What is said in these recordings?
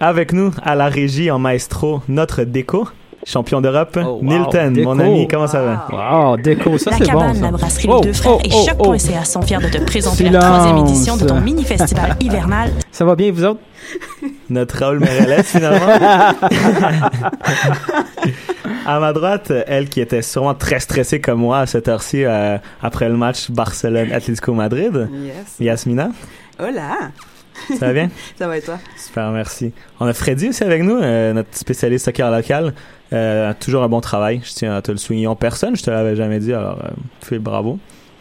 Avec nous, à la régie en maestro, notre déco, champion d'Europe, Oh, wow, Nilton, Déco. mon ami, comment ça va? Wow, déco, ça La c'est bon. cabane, ça. la brasserie Oh, Les Deux Frères oh, et oh, oh. Choc.ca sont fiers de te présenter la troisième édition de ton mini-festival hivernal. Ça va bien, vous autres? Notre Raoul Mereles, finalement. à ma droite, elle qui était sûrement très stressée comme moi à cette heure-ci euh, après le match Barcelone-Atlético Madrid. Yes. Yasmina, Hola! Ça va bien? Ça va et toi? Super, merci. On a Freddy aussi avec nous, euh, notre spécialiste soccer local. Euh, toujours un bon travail. Je tiens à te le souligner en personne. Je te l'avais jamais dit, alors euh, fais bravo.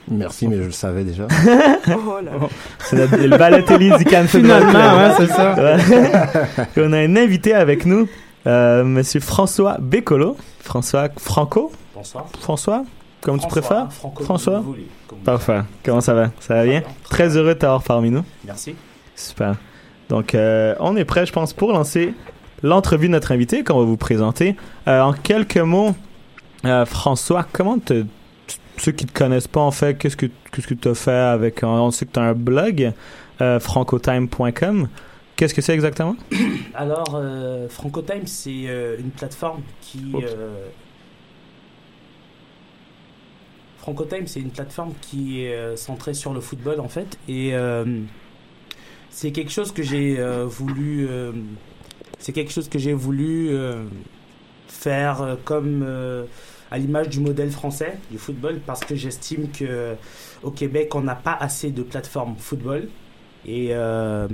Merci, mais je le savais déjà. Oh là! C'est le Balotelli du Cannes Football Finalement, ouais, c'est ça. Ouais. On a un invité avec nous, euh, Monsieur François Bécolo. François Franco Bonsoir. François Comme tu préfères Franco, François comme vous voulez, comme vous Parfait. Comment ça va? Ça va bien. Très heureux de t'avoir parmi nous. Merci. Super. Donc, euh, on est prêt, je pense, pour lancer l'entrevue de notre invité qu'on va vous présenter. Euh, en quelques mots, euh, François, comment te, ceux qui te connaissent pas, en fait, qu'est-ce que qu'est-ce que tu as fait avec... On sait que tu as un blog, francotime.com. Qu'est-ce que c'est exactement? Alors, Francotime, c'est une plateforme qui. Francotime, c'est une plateforme qui est centrée sur le football, en fait. Et c'est quelque chose que j'ai euh, voulu. euh, c'est quelque chose que j'ai voulu euh, faire euh, comme. euh, à l'image du modèle français du football, parce que j'estime que au Québec, on n'a pas assez de plateformes football. Et. euh,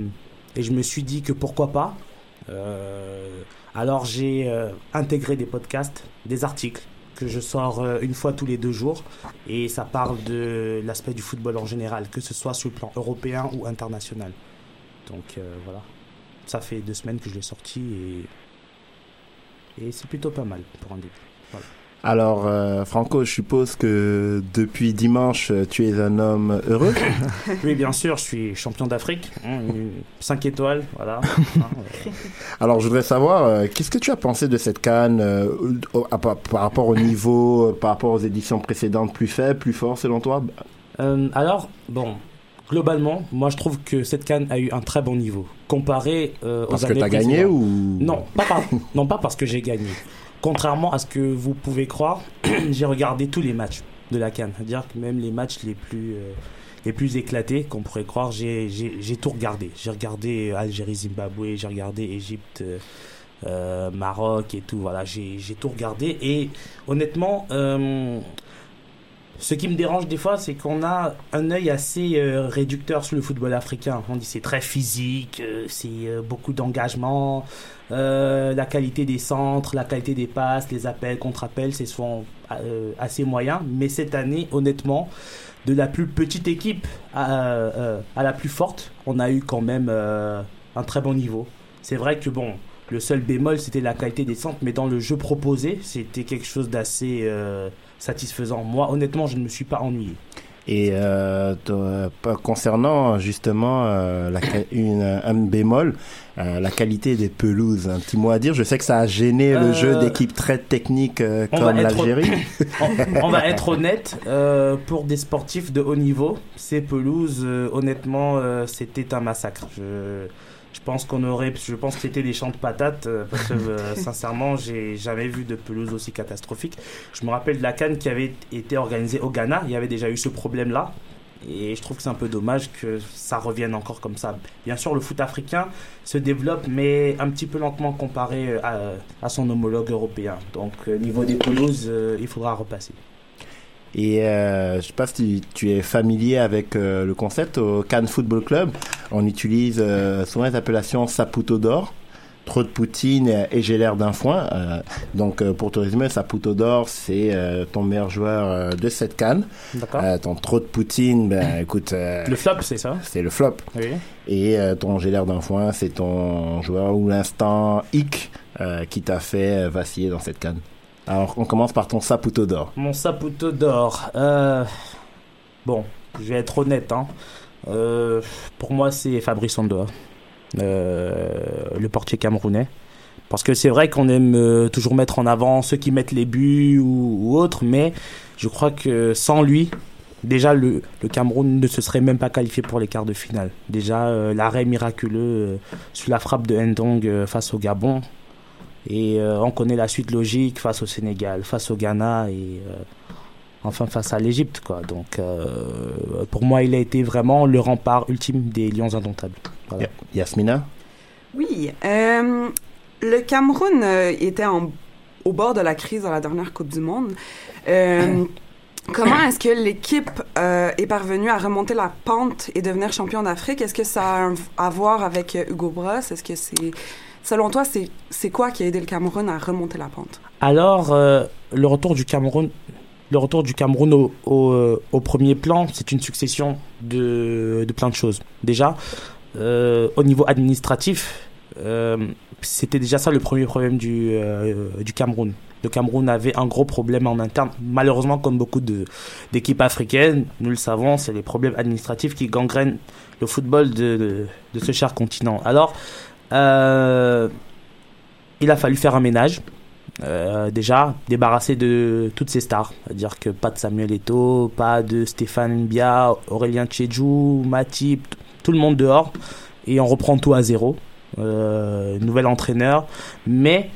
et je me suis dit que pourquoi pas. Euh, alors j'ai euh, intégré des podcasts, des articles que je sors euh, une fois tous les deux jours. Et ça parle de l'aspect du football en général, que ce soit sur le plan européen ou international. Donc euh, voilà. Ça fait deux semaines que je l'ai sorti et, et c'est plutôt pas mal pour un début. Alors, euh, Franco, je suppose que depuis dimanche, tu es un homme heureux. Oui, bien sûr, je suis champion d'Afrique, 5 étoiles, voilà. Hein, euh, Alors, je voudrais savoir, euh, qu'est-ce que tu as pensé de cette canne euh, par, par rapport au niveau, par rapport aux éditions précédentes, plus faible, plus fort selon toi? Alors, bon, globalement, moi je trouve que cette canne a eu un très bon niveau. Comparé euh, aux Parce que années tu as gagné ou Non, pas, par- non, pas parce que j'ai gagné. Contrairement à ce que vous pouvez croire, j'ai regardé tous les matchs de la canne. C'est-à-dire que même les matchs les plus, euh, les plus éclatés qu'on pourrait croire, j'ai tout regardé. J'ai regardé euh, Algérie-Zimbabwe, j'ai regardé Égypte. euh, Maroc et tout, voilà, j'ai j'ai tout regardé et honnêtement, euh, ce qui me dérange des fois, c'est qu'on a un œil assez euh, réducteur sur le football africain. On dit c'est très physique, euh, c'est euh, beaucoup d'engagement, euh, la qualité des centres, la qualité des passes, les appels, contre-appels, c'est souvent euh, assez moyen. Mais cette année, honnêtement, de la plus petite équipe à, euh, à la plus forte, on a eu quand même un très bon niveau. C'est vrai que bon, le seul bémol, c'était la qualité des centres, mais dans le jeu proposé, c'était quelque chose d'assez satisfaisant. Moi, honnêtement, je ne me suis pas ennuyé. Et euh, pas- concernant justement euh, la, une, un bémol, euh, la qualité des pelouses, un petit mot à dire. Je sais que ça a gêné le Euh, jeu d'équipes très techniques euh, on comme l'Algérie. on, on va être honnête, euh, pour des sportifs de haut niveau, ces pelouses, euh, honnêtement, euh, c'était un massacre. Je pense qu'on aurait, je pense que c'était des champs de patates, euh, parce que euh, sincèrement, j'ai jamais vu de pelouse aussi catastrophique. Je me rappelle de la canne qui avait été organisée au Ghana, il y avait déjà eu ce problème-là. Et je trouve que c'est un peu dommage que ça revienne encore comme ça. Bien sûr, le foot africain se développe, mais un petit peu lentement comparé euh, à, son homologue européen. Donc, euh, niveau des pelouses, il faudra repasser. Et euh, je sais pas si tu, tu es familier avec euh, le concept au Cannes Football Club. On utilise euh, souvent les appellations Saputo d'or, trop de poutine et j'ai l'air d'un foin. Euh, donc euh, pour te résumer, Saputo d'or, c'est euh, ton meilleur joueur euh, de cette canne. D'accord Euh, ton trop de poutine, ben écoute, euh, Le flop, c'est ça? c'est le flop. Oui. Et euh, ton j'ai l'air d'un foin, c'est ton joueur ou l'instant hic euh, qui t'a fait vaciller dans cette canne. Alors on commence par ton Saputo d'or. Mon saputo d'or. Euh, bon, je vais être honnête. Hein. Euh, pour moi, c'est Fabrice Ondoa, euh, le portier camerounais. Parce que c'est vrai qu'on aime toujours mettre en avant ceux qui mettent les buts ou, autres, mais je crois que sans lui, déjà le, Cameroun ne se serait même pas qualifié pour les quarts de finale. Déjà l'arrêt miraculeux euh, sur la frappe de Ndong face au Gabon. Et euh, on connaît la suite logique face au Sénégal, face au Ghana et euh, enfin face à l'Égypte. quoi. Donc euh, pour moi, il a été vraiment le rempart ultime des Lions indomptables. Voilà. Yasmina? Oui. euh, le Cameroun était en- au bord de la crise dans la dernière Coupe du Monde. Euh, comment est-ce que l'équipe euh, est parvenue à remonter la pente et devenir champion d'Afrique? Est-ce que ça a à voir avec Hugo Bross? Est-ce que c'est... Selon toi, c'est quoi qui a aidé le Cameroun à remonter la pente? Alors, euh, le retour du Cameroun, le retour du Cameroun au, euh, au premier plan, c'est une succession de, de plein de choses. Déjà, euh, au niveau administratif, c'était déjà ça le premier problème du, du Cameroun. Le Cameroun avait un gros problème en interne. Malheureusement, comme beaucoup d'équipes africaines, nous le savons, c'est les problèmes administratifs qui gangrènent le football de, de, de ce cher continent. Alors, euh, il a fallu faire un ménage. Euh, déjà débarrasser de toutes ces stars, c'est-à-dire que pas de Samuel Eto'o, pas de Stéphane Bia, Aurélien Tchédjou, Matip, tout le monde dehors et on reprend tout à zéro. Euh, nouvel entraîneur, mais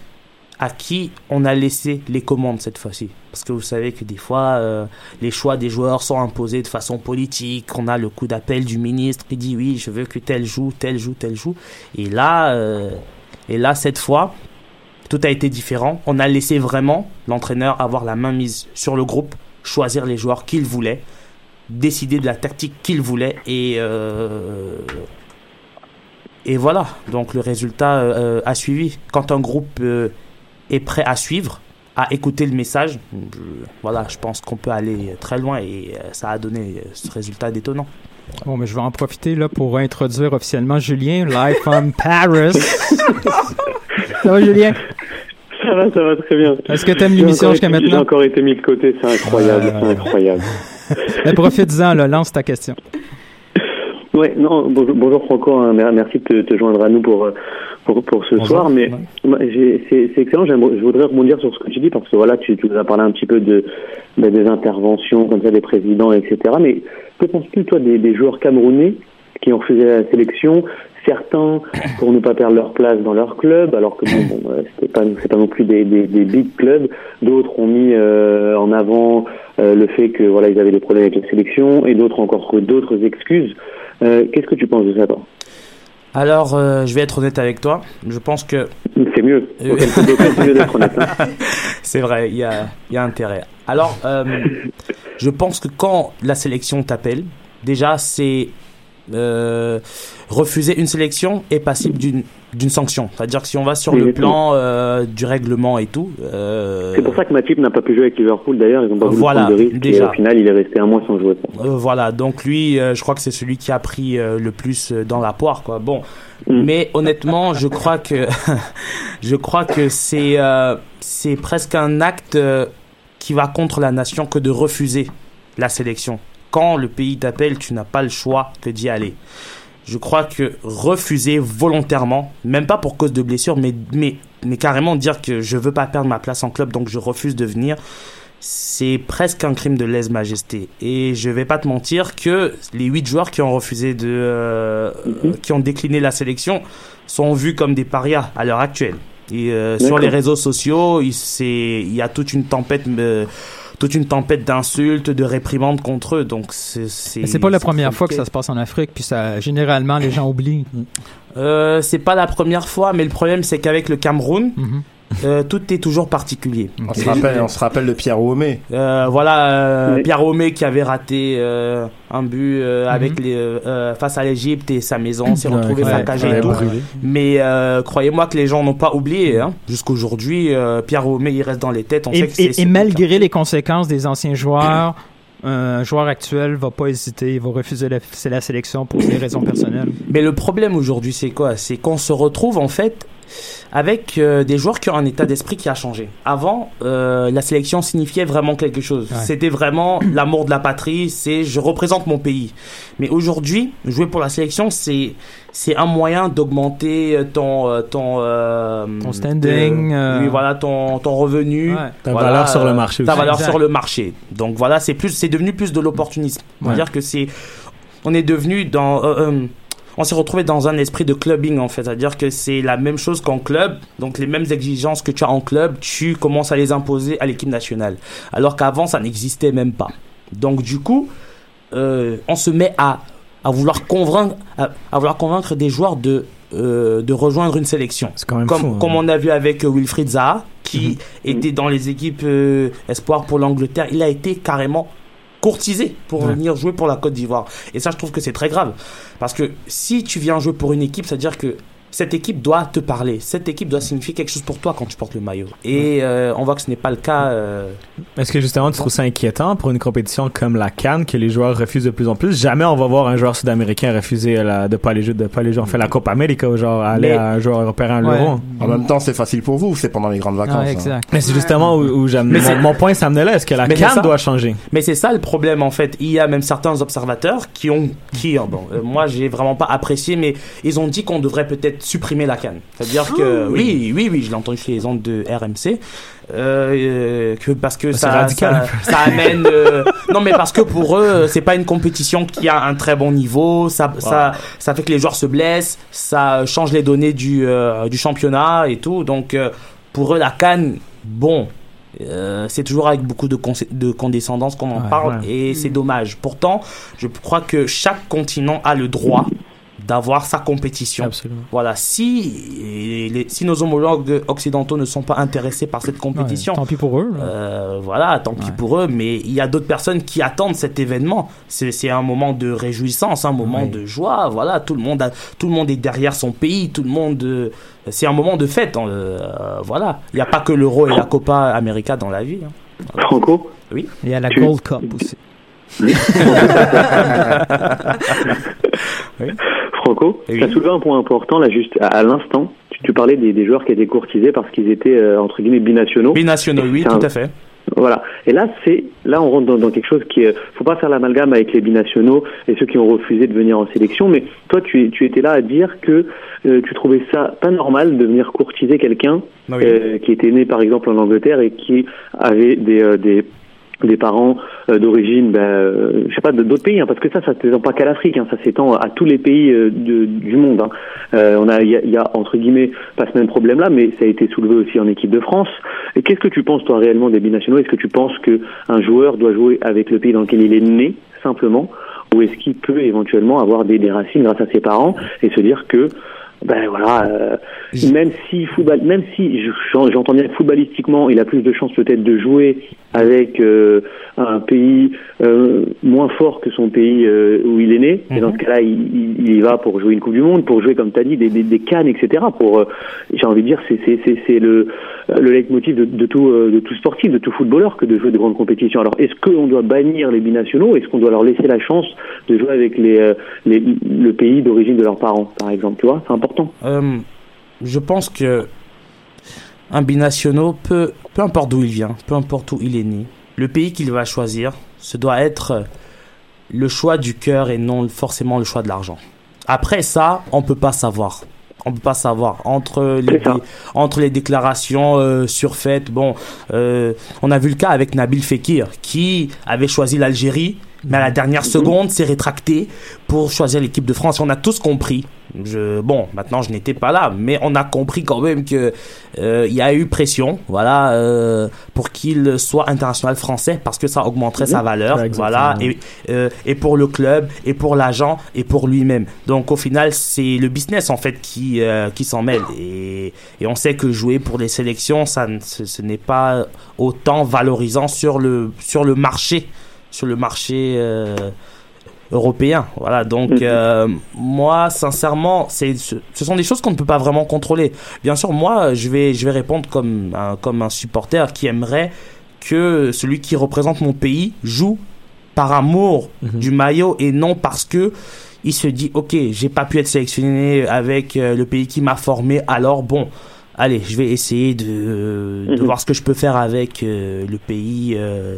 à qui on a laissé les commandes cette fois-ci. Parce que vous savez que des fois, euh, les choix des joueurs sont imposés de façon politique. On a le coup d'appel du ministre qui dit oui, je veux que tel joue, tel joue, tel joue. Et là, euh, et là cette fois, tout a été différent. On a laissé vraiment l'entraîneur avoir la main mise sur le groupe, choisir les joueurs qu'il voulait, décider de la tactique qu'il voulait et euh, et voilà. Donc le résultat a suivi. Quand un groupe est prêt à suivre, à écouter le message, voilà, je pense qu'on peut aller très loin et euh, ça a donné euh, ce résultat détonnant. Bon, mais je vais en profiter là pour introduire officiellement Julien, live from Paris. ça va, Julien? Ça va, ça va très bien. Est-ce que t'aimes l'émission jusqu'à été- J'ai maintenant? encore été mis de côté, c'est incroyable, Euh. c'est incroyable. Mais profite-en, là, lance ta question. Ouais, non, bonjour, bonjour Franco, hein, mer- merci de te, te joindre à nous pour, euh, pour, pour ce Bonjour. soir, mais Ouais. c'est excellent, je voudrais rebondir sur ce que tu dis, parce que voilà, tu, tu nous as parlé un petit peu de, ben, des interventions comme ça des présidents, etc. Mais que penses-tu, toi, des, des joueurs camerounais qui ont refusé la sélection certains pour ne pas perdre leur place dans leur club, alors que bon, bon euh, pas c'est pas non plus des, des, des big clubs. D'autres ont mis euh, en avant euh, le fait que voilà ils avaient des problèmes avec la sélection, et d'autres encore d'autres excuses. Euh, Qu'est-ce que tu penses de ça, toi? Alors, euh, je vais être honnête avec toi. Je pense que C'est mieux. Auquel cas, c'est mieux d'être honnête. hein. c'est vrai, il y a, il y a intérêt. Alors, euh, je pense que quand la sélection t'appelle, déjà, c'est euh, refuser une sélection est passible d'une d'une sanction. C'est-à-dire que si on va sur le plan euh, du règlement et tout, euh, C'est pour ça que Matip n'a pas pu jouer avec Liverpool d'ailleurs, ils ont pas voulu Voilà, prendre de risque et déjà. au final il est resté un mois sans jouer. Euh, voilà, donc lui, euh, je crois que c'est celui qui a pris euh, le plus dans la poire, quoi. Bon, Mm. mais honnêtement, je crois que je crois que c'est euh, c'est presque un acte qui va contre la nation que de refuser la sélection. Quand le pays t'appelle, tu n'as pas le choix que d'y aller. Je crois que refuser volontairement, même pas pour cause de blessure, mais, mais, mais carrément dire que je veux pas perdre ma place en club, donc je refuse de venir, c'est presque un crime de lèse-majesté. Et je vais pas te mentir que les huit joueurs qui ont refusé de, euh, Mhm. qui ont décliné la sélection sont vus comme des parias à l'heure actuelle. Et euh, sur les réseaux sociaux, il y a toute une tempête, euh, toute une tempête d'insultes, de réprimandes contre eux. Donc c'est c'est pas la première fois que ça se passe en Afrique, puis ça, généralement, les gens oublient. Euh, c'est pas la première fois, mais le problème c'est qu'avec le Cameroun, Mhm. Euh, tout est toujours particulier. On se rappelle, on se rappelle de Pierre Ouomé. Euh, voilà, euh, Oui. Pierre Homé qui avait raté euh, un but euh, Mhm. avec les, face à l'Égypte et sa maison s'est Ouais, retrouvée saccagée ouais, et tout. brûlé. Mais euh, croyez-moi que les gens n'ont pas oublié. Hein. Jusqu'aujourd'hui, euh, Pierre Homé il reste dans les têtes. On Et, sait que c'est et- et c'est- malgré les conséquences des anciens joueurs, un joueur actuel va pas hésiter, il va refuser la, la sélection pour des raisons personnelles. Mais le problème aujourd'hui, c'est quoi? C'est qu'on se retrouve en fait avec euh, des joueurs qui ont un état d'esprit qui a changé. Avant, euh, la sélection signifiait vraiment quelque chose. Ouais. C'était vraiment l'amour de la patrie, c'est je représente mon pays. Mais aujourd'hui, jouer pour la sélection, c'est c'est un moyen d'augmenter euh, ton ton euh, Ton standing, de- euh, oui, voilà ton ton revenu, Ouais. Ta Voilà, valeur sur le marché Ta aussi. valeur Exact. sur le marché. Donc voilà, c'est plus, c'est devenu plus de l'opportunisme. Ouais. C'est-à-dire que c'est, on est devenu dans, euh, euh, on s'est retrouvé dans un esprit de clubbing en fait. C'est-à-dire que c'est la même chose qu'en club. Donc les mêmes exigences que tu as en club, tu commences à les imposer à l'équipe nationale. Alors qu'avant, ça n'existait même pas. Donc du coup, euh, on se met à, à vouloir convaincre, à, à vouloir convaincre des joueurs de, euh, de rejoindre une sélection C'est quand même comme, fou. hein. comme on a vu avec euh, Wilfried Zaha, qui était dans les équipes euh, espoir pour l'Angleterre. Il a été carrément courtisé pour Ouais. venir jouer pour la Côte d'Ivoire. Et ça, je trouve que c'est très grave. Parce que si tu viens jouer pour une équipe, c'est-à-dire que cette équipe doit te parler. Cette équipe doit signifier quelque chose pour toi quand tu portes le maillot. Et euh, on voit que ce n'est pas le cas. euh, Est-ce que justement tu trouves ça inquiétant pour une compétition comme la Cannes que les joueurs refusent de plus en plus? Jamais on va voir un joueur sud-américain refuser la, de pas aller jouer, de pas aller jouer. On fait la Copa América, genre aller Mais- à un joueur européen à Ouais. l'Euro. En même temps, c'est facile pour vous, c'est pendant les grandes vacances. Ouais, hein. exact. Mais c'est justement où, où j'aime. Mais Mon, mon point s'amenait là. Est-ce que la Cannes doit changer Mais c'est ça le problème en fait. Il y a même certains observateurs qui ont, qui, euh, bon, euh, moi j'ai vraiment pas apprécié, mais ils ont dit qu'on devrait peut-être supprimer la canne. C'est-à-dire que oui, oui, oui, je l'ai entendu chez les ondes de RMC. Euh, euh, que parce que C'est ça, radical. ça, ça amène euh, non mais parce que pour eux c'est pas une compétition qui a un très bon niveau ça ça ça fait que les joueurs se blessent ça change les données du euh, du championnat et tout donc euh, pour eux la canne bon euh, c'est toujours avec beaucoup de, condescendance qu'on en Ouais, parle ouais. et c'est dommage. Pourtant, je crois que chaque continent a le droit d'avoir sa compétition. Absolument. Voilà, si, les- si nos homologues occidentaux ne sont pas intéressés par cette compétition, Ouais, tant pis pour eux. euh, voilà, tant pis pour eux, mais il y a d'autres personnes qui attendent cet événement. C'est c'est un moment de réjouissance, un moment Oui. de joie. Voilà, tout le monde, a, tout le monde est derrière son pays, tout le monde. euh, c'est un moment de fête. hein, euh, voilà, il n'y a pas que l'Euro et la Copa América dans la vie. hein. Franco, Il y a la tu- Gold Cup aussi. Franco, Oui. tu as soulevé un point important là juste à, à l'instant. Tu, tu parlais des, des joueurs qui étaient courtisés parce qu'ils étaient euh, entre guillemets binationaux. Binationaux, oui, un- tout à fait. Voilà. Et là, c'est là on rentre dans, dans quelque chose qui est. Faut pas faire l'amalgame avec les binationaux et ceux qui ont refusé de venir en sélection. Mais toi, tu, tu étais là à dire que euh, tu trouvais ça pas normal de venir courtiser quelqu'un Ah oui. euh, qui était né par exemple en Angleterre et qui avait des euh, des des parents euh, d'origine, ben, euh, je sais pas, d'autres pays, hein, parce que ça, ça s'étend pas qu'à l'Afrique, hein, ça s'étend à tous les pays euh, de- du monde. Hein. Euh, on a, il y a, y a, entre guillemets pas ce même problème-là, mais ça a été soulevé aussi en équipe de France. Et qu'est-ce que tu penses toi réellement des binationaux? Est-ce que tu penses que un joueur doit jouer avec le pays dans lequel il est né simplement, ou est-ce qu'il peut éventuellement avoir des racines grâce à ses parents et se dire que ben voilà, euh, même si football, même si je- j'entends bien que footballistiquement, il a plus de chances peut-être de jouer avec euh, un pays euh, moins fort que son pays euh, où il est né. Et dans ce cas-là, il, il- y va pour jouer une Coupe du Monde, pour jouer, comme tu as dit, des, des, des cannes, etc. Pour, euh, j'ai envie de dire, c'est le le leitmotiv de, de tout euh, de tout sportif, de tout footballeur que de jouer de grandes compétitions. Alors, est-ce qu'on doit bannir les binationaux? Est-ce qu'on doit leur laisser la chance de jouer avec les, euh, les le pays d'origine de leurs parents, par exemple? Tu vois, c'est important. Euh, je pense que un binationaux peut, peu importe d'où il vient, peu importe où il est né, le pays qu'il va choisir, ce doit être le choix du cœur et non forcément le choix de l'argent. Après ça, on peut pas savoir. On peut pas savoir les entre les déclarations euh, surfaites. Bon, euh, on a vu le cas avec Nabil Fekir qui avait choisi l'Algérie, mais à la dernière seconde s'est rétracté pour choisir l'équipe de France. On a tous compris. Je, bon, maintenant je n'étais pas là, mais on a compris quand même que euh, il y a eu pression, voilà, euh, pour qu'il soit international français parce que ça augmenterait sa valeur, exactement. voilà, et euh, et pour le club, et pour l'agent, et pour lui-même. Donc au final, c'est le business en fait qui qui s'en mêle et et on sait que jouer pour les sélections, ça ce, ce n'est pas autant valorisant sur le sur le marché, sur le marché. euh, européen. Voilà, donc Mhm. euh, moi, sincèrement, c'est ce ce sont des choses qu'on ne peut pas vraiment contrôler. Bien sûr, moi, je vais je vais répondre comme un, comme un supporter qui aimerait que celui qui représente mon pays joue par amour Mhm. du maillot et non parce que il se dit, ok, j'ai pas pu être sélectionné avec euh, le pays qui m'a formé, alors bon, allez, je vais essayer de, de Mhm. voir ce que je peux faire avec euh, le pays euh,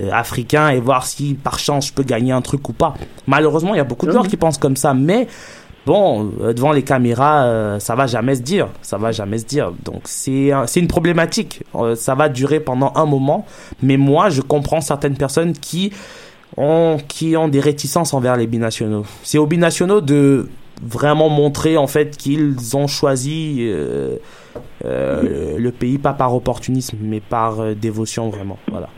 euh, africain et voir si par chance je peux gagner un truc ou pas. Malheureusement, il y a beaucoup de joueurs qui pensent comme ça, mais bon, euh, devant les caméras, euh, ça va jamais se dire, ça va jamais se dire. Donc c'est un- c'est une problématique. Euh, ça va durer pendant un moment, mais moi je comprends certaines personnes qui ont qui ont des réticences envers les binationaux. C'est aux binationaux de vraiment montrer en fait qu'ils ont choisi euh, le pays pas par opportunisme mais par euh, dévotion vraiment. Voilà.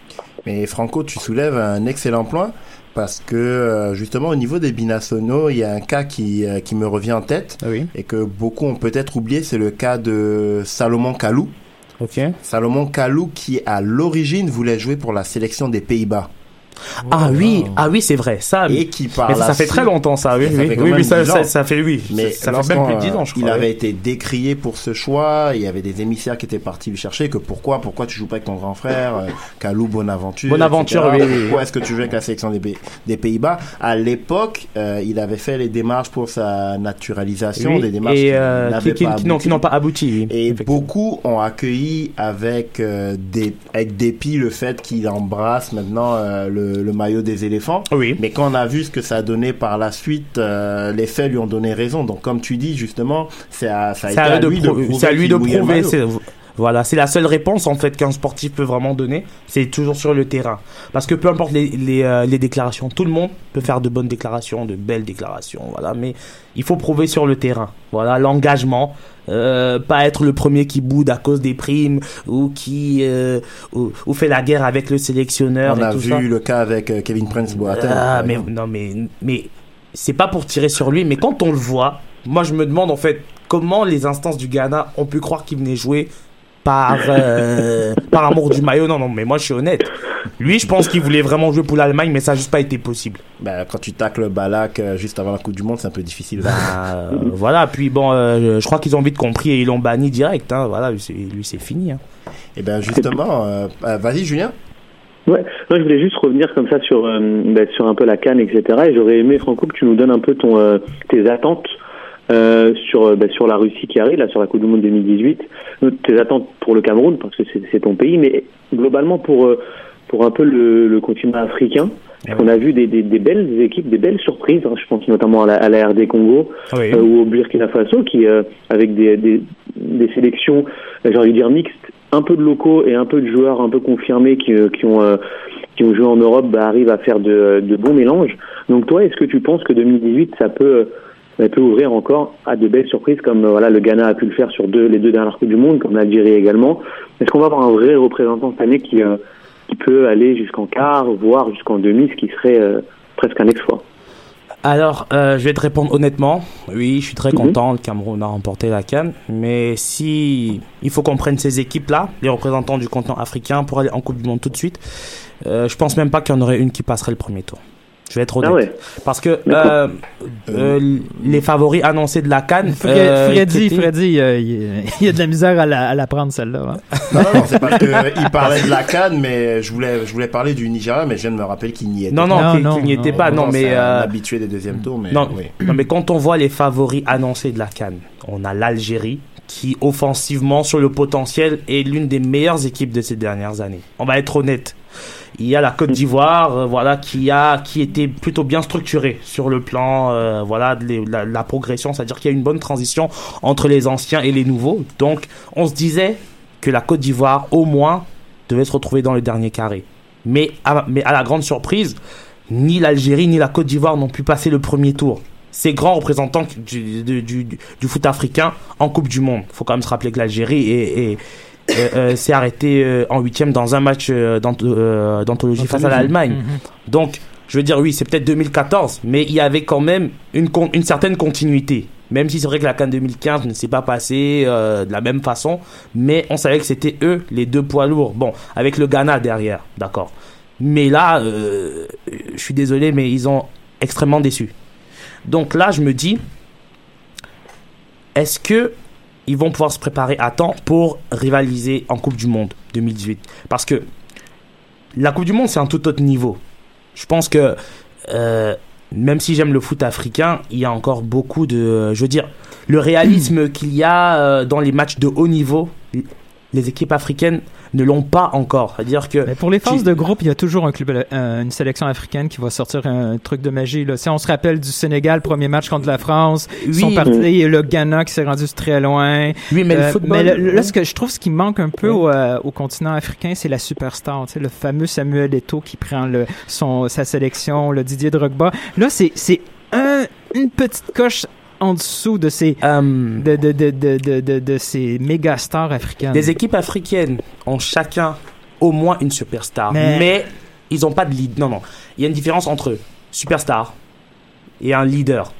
Mais Franco, tu soulèves un excellent point parce que euh, justement au niveau des binationaux, il y a un cas qui, euh, qui me revient en tête Oui. et que beaucoup ont peut-être oublié, c'est le cas de Salomon Kalou. Ok. Salomon Kalou qui à l'origine voulait jouer pour la sélection des Pays-Bas Ah oui, ah oui, c'est vrai. Ça, et qui par mais ça, fait suite- très longtemps ça. Oui, Ça oui, oui, ça, 10 ça, fait oui. Mais ça fait même plus de 10 ans, je il crois. avait oui. été décrié pour ce choix. Il y avait des émissaires qui étaient partis le chercher. Que pourquoi, pourquoi tu joues pas avec ton grand frère, euh, Kalou Bonaventure. Bonaventure, etc. oui. Pourquoi est-ce que tu joues avec la sélection des, des Pays-Bas? À l'époque, euh, il avait fait les démarches pour sa naturalisation, Oui, des démarches et qui euh, n'avaient qui, qui- pas qui n'ont- pas abouti. Et beaucoup ont accueilli avec euh, des avec dépit le fait qu'il embrasse maintenant euh, le, le maillot des éléphants. Oui. Mais quand on a vu ce que ça a donné par la suite, euh, les faits lui ont donné raison. Donc comme tu dis justement, c'est à, ça a été à, à de lui de prou- prouver c'est à lui de prouver. Voilà, c'est la seule réponse en fait qu'un sportif peut vraiment donner. C'est toujours sur le terrain. Parce que peu importe les, les, euh, les déclarations, tout le monde peut faire de bonnes déclarations, de belles déclarations. Voilà, mais il faut prouver sur le terrain. Voilà, l'engagement. Euh, pas être le premier qui boude à cause des primes ou qui euh, ou, ou fait la guerre avec le sélectionneur On et a tout vu ça. le cas avec euh, Kevin Prince Boateng. Ah, mais non, mais mais c'est pas pour tirer sur lui, mais quand on le voit, moi je me demande en fait comment les instances du Ghana ont pu croire qu'il venait jouer par euh, par amour du maillot. Non, non, mais moi je suis honnête. Lui, je pense qu'il voulait vraiment jouer pour l'Allemagne, mais ça a juste pas été possible. Ben, quand tu tacles Balak euh, juste avant la Coupe du Monde, c'est un peu difficile. Bah, euh, voilà. Puis bon, euh, je crois qu'ils ont vite compris et ils l'ont banni direct. Hein, voilà, lui, c'est- lui c'est fini. Hein. Et ben justement, euh, euh, vas-y Julien. Ouais, moi je voulais juste revenir comme ça sur euh, bah, sur un peu la canne, etc. Et j'aurais aimé Franco que tu nous donnes un peu ton euh, tes attentes euh, sur euh, bah, sur la Russie qui arrive là sur la Coupe du Monde 2018. Euh, Tes attentes pour le Cameroun parce que c'est ton pays, mais globalement pour euh, pour un peu le, le continent africain. Parce qu'on a vu des, des, des belles équipes, des belles surprises. hein. je pense notamment à la, à la RD Congo Oui. euh, ou au Burkina Faso, qui euh, avec des, des, des sélections, j'ai envie de dire mixtes, un peu de locaux et un peu de joueurs un peu confirmés qui, qui ont euh, qui ont joué en Europe, bah, arrivent à faire de, de bons mélanges. Donc toi, est-ce que tu penses que 2018, ça peut ça peut ouvrir encore à de belles surprises comme euh, voilà le Ghana a pu le faire sur deux les deux dernières coupes du monde, comme l'Algérie également. Est-ce qu'on va avoir un vrai représentant cette année qui euh, qui peut aller jusqu'en quart, voire jusqu'en demi, ce qui serait euh, presque un exploit? Alors, euh, je vais te répondre honnêtement. Oui, je suis très Mhm. content. Le Cameroun a remporté la Cannes. Mais si il faut qu'on prenne ces équipes-là, les représentants du continent africain, pour aller en Coupe du Monde tout de suite, je pense même pas qu'il y en aurait une qui passerait le premier tour. Je vais être honnête. Ah ouais. Parce que euh, euh, les favoris annoncés de la Cannes. Fre- euh, Freddy, Freddy, il y a de la misère à la, à la prendre celle-là. hein. Non, non, non, c'est parce que euh, il parlait de la canne, mais je voulais, je voulais parler du Nigeria, mais je viens de me rappeler qu'il n'y était Non, pas. non, Non, qu'il non, qu'il n'y était non. pas. Non, mais euh, habitué des deuxièmes tours, mais Non, oui. non, mais quand on voit les favoris annoncés de la Cannes, on a l'Algérie qui, offensivement, sur le potentiel, est l'une des meilleures équipes de ces dernières années. On va être honnête. Il y a la Côte d'Ivoire, euh, voilà, qui a, qui était plutôt bien structurée sur le plan, euh, voilà, de la, progression, c'est-à-dire qu'il y a une bonne transition entre les anciens et les nouveaux. Donc, on se disait que la Côte d'Ivoire, au moins, devait se retrouver dans le dernier carré. Mais à, mais à la grande surprise, ni l'Algérie ni la Côte d'Ivoire n'ont pu passer le premier tour. Ces grands représentants du, du, foot africain en Coupe du Monde. faut quand même se rappeler que l'Algérie est, s'est arrêtée euh, en huitième dans un match euh, d'anth- euh, d'anthologie face à l'Allemagne. Mhm. Donc, je veux dire, oui, c'est peut-être 2014, mais il y avait quand même une, certaine continuité. Même si c'est vrai que la CAN 2015 ne s'est pas passée euh, de la même façon, mais on savait que c'était eux, les deux poids lourds. Bon, avec le Ghana derrière, d'accord. Mais là, euh, je suis désolé, mais ils ont extrêmement déçu. Donc là, je me dis, est-ce que ils vont pouvoir se préparer à temps pour rivaliser en Coupe du Monde 2018 Parce que la Coupe du Monde, c'est un tout autre niveau. Je pense que euh, même si j'aime le foot africain, il y a encore beaucoup de, je veux dire, le réalisme qu'il y a euh, dans les matchs de haut niveau, les équipes africaines ne l'ont pas encore. C'est-à-dire que Mais pour les phases tu- de groupe, il y a toujours un club, euh, une sélection africaine qui va sortir un truc de magie. Là. Si on se rappelle du Sénégal, premier match contre la France, ils sont Oui. partis, et le Ghana qui s'est rendu très loin. oui, mais le Euh, football. mais le- là, ce que je trouve, ce qui manque un peu au, euh, au continent africain, c'est la superstar. Tu sais, le fameux Samuel Eto'o qui prend le, son, sa sélection, le Didier Drogba. Là, c'est, c'est un, une petite coche en dessous de ces, Euh, de, de, de, de, ces méga stars africaines. Les équipes africaines ont chacun au moins une superstar. Mais- Mais, ils n'ont pas de lead. Non, non. Il y a une différence entre superstar et un leader.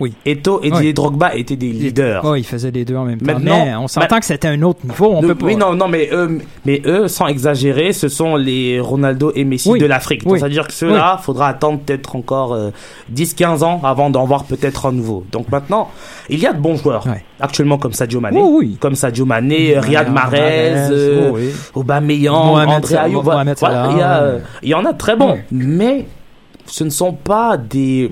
Oui. Eto et Oui. Didier Drogba étaient des leaders. Ouais, ils faisaient les deux en même temps. Maintenant- mais on s'entend que c'était un autre niveau. On De- peut pas. Oui, non, non, mais eux, mais eux, sans exagérer, ce sont les Ronaldo et Messi Oui. de l'Afrique. Oui. C'est-à-dire que ceux-là, faudra attendre peut-être encore euh, 10-15 ans avant d'en voir peut-être un nouveau. Donc maintenant, il y a de bons joueurs. Actuellement, comme Sadio Mané. Oh, oui. Comme Sadio Mané, Riyad Mahrez, euh, oh, oui. Aubameyang, Mohamed André Ayew. Voilà, il y, a, euh, il y en a très bons. Mais ce ne sont pas des...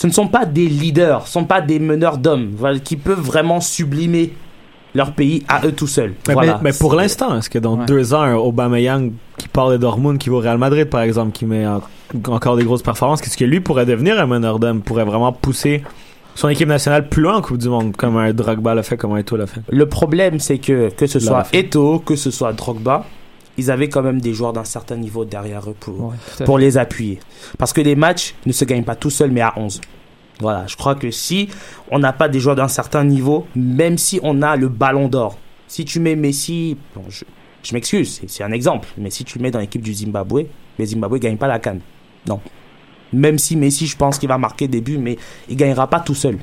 Ce ne sont pas des leaders, ce ne sont pas des meneurs d'hommes voilà, qui peuvent vraiment sublimer leur pays à eux tout seuls. Mais, Voilà. mais- mais pour l'instant, est-ce que dans Ouais. deux ans, un Aubameyang qui part de Dortmund, qui va au Real Madrid, par exemple, qui met en- encore des grosses performances, qu'est-ce que lui pourrait devenir un meneur d'homme, pourrait vraiment pousser son équipe nationale plus loin en Coupe du Monde, comme un Drogba l'a fait, comme un Eto'o l'a fait? Le problème, c'est que que ce soit. Eto'o, que ce soit Drogba, ils avaient quand même des joueurs d'un certain niveau derrière eux pour, Ouais, les appuyer. Parce que les matchs ne se gagnent pas tout seuls, mais à 11. Voilà, je crois que si on n'a pas des joueurs d'un certain niveau, même si on a le ballon d'or, si tu mets Messi, bon, je, je m'excuse, c'est- un exemple, mais si tu le mets dans l'équipe du Zimbabwe, le Zimbabwe ne gagne pas la canne. Non. Même si Messi, je pense qu'il va marquer des buts, mais il gagnera pas tout seul.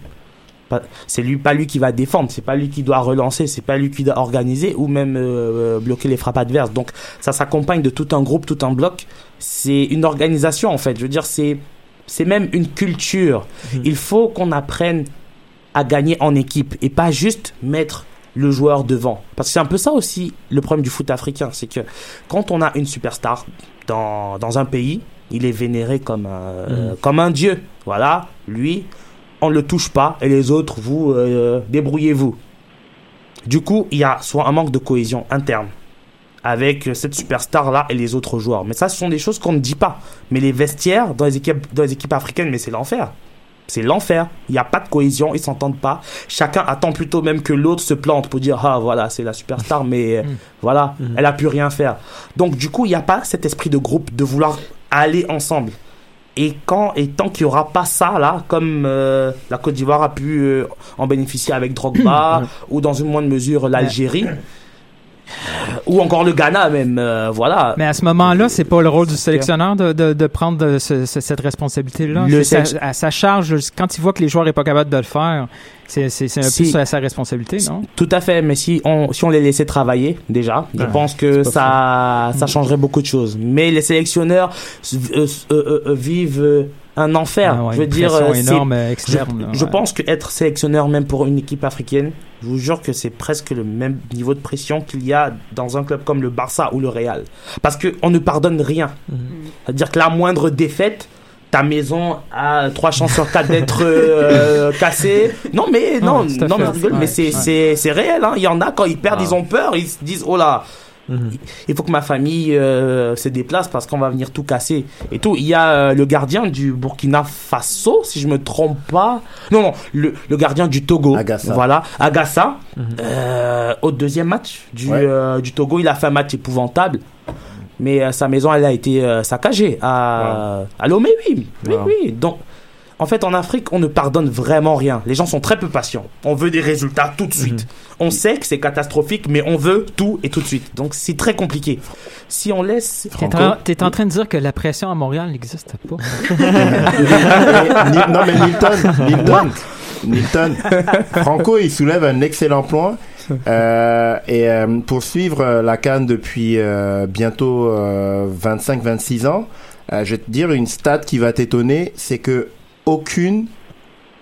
C'est lui, pas lui qui va défendre, c'est pas lui qui doit relancer, c'est pas lui qui doit organiser ou même euh, bloquer les frappes adverses. Donc ça s'accompagne de tout un groupe, tout un bloc. C'est une organisation en fait. Je veux dire, c'est c'est même une culture. Il faut qu'on apprenne à gagner en équipe et pas juste mettre le joueur devant. Parce que c'est un peu ça aussi le problème du foot africain, c'est que quand on a une superstar dans, dans un pays, il est vénéré comme un, euh, comme un dieu. Voilà, lui, on ne le touche pas et les autres, vous, euh, débrouillez-vous. Du coup, il y a soit un manque de cohésion interne avec cette superstar-là et les autres joueurs. Mais ça, ce sont des choses qu'on ne dit pas. Mais les vestiaires dans les équipes, dans les équipes africaines, mais c'est l'enfer. C'est l'enfer. Il n'y a pas de cohésion, ils s'entendent pas. Chacun attend plutôt même que l'autre se plante pour dire ah voilà c'est la superstar, mais euh, voilà elle a pu rien faire. Donc du coup il n'y a pas cet esprit de groupe de vouloir aller ensemble. Et quand et tant qu'il y aura pas ça là, comme euh, la Côte d'Ivoire a pu euh, en bénéficier avec Drogba ou dans une moindre mesure l'Algérie ou encore le Ghana même, euh, voilà. Mais à ce moment-là, c'est pas le rôle du sélectionneur de, de, de prendre de ce- ce- cette responsabilité-là. À sa charge, quand il voit que les joueurs sont pas capables de le faire, c'est c'est- c'est un Si. peu sa, sa responsabilité, non? Tout à fait, mais si on, si on les laissait travailler déjà, je pense que ça, ça changerait beaucoup de choses. Mais les sélectionneurs euh, euh, euh, vivent euh, un enfer. Ah ouais, je veux dire, euh, énorme euh, je, externe. je ouais. pense que être sélectionneur même pour une équipe africaine, je vous jure que c'est presque le même niveau de pression qu'il y a dans un club comme le Barça ou le Real. Parce que on ne pardonne rien. C'est-à-dire que la moindre défaite, ta maison a trois chances sur quatre d'être euh, cassée. Non mais non, Non, non mais, mais c'est ouais. c'est c'est réel. Hein. Il y en a quand ils perdent, Ah. ils ont peur, ils se disent oh là. Mhm. Il faut que ma famille euh, se déplace parce qu'on va venir tout casser et tout. Il y a euh, le gardien du Burkina Faso, si je me trompe pas. Non, non, le, le gardien du Togo. Agassa. Voilà, Agassa. Euh, au deuxième match du, Ouais. du Togo, il a fait un match épouvantable. Mais euh, sa maison, elle a été euh, saccagée à, à Lomé, oui. Oui, Wow. oui. Donc, en fait, en Afrique, on ne pardonne vraiment rien. Les gens sont très peu patients. On veut des résultats tout de suite. On sait que c'est catastrophique, mais on veut tout et tout de suite. Donc, c'est très compliqué. Si on laisse. T'es en, t'es en train de dire que la pression à Montréal n'existe pas. Non mais Milton, Milton, Milton, Franco il soulève un excellent point. Euh, et euh, pour suivre euh, la Cannes depuis euh, bientôt 25-26 ans, euh, je vais te dire une stat qui va t'étonner, c'est que aucune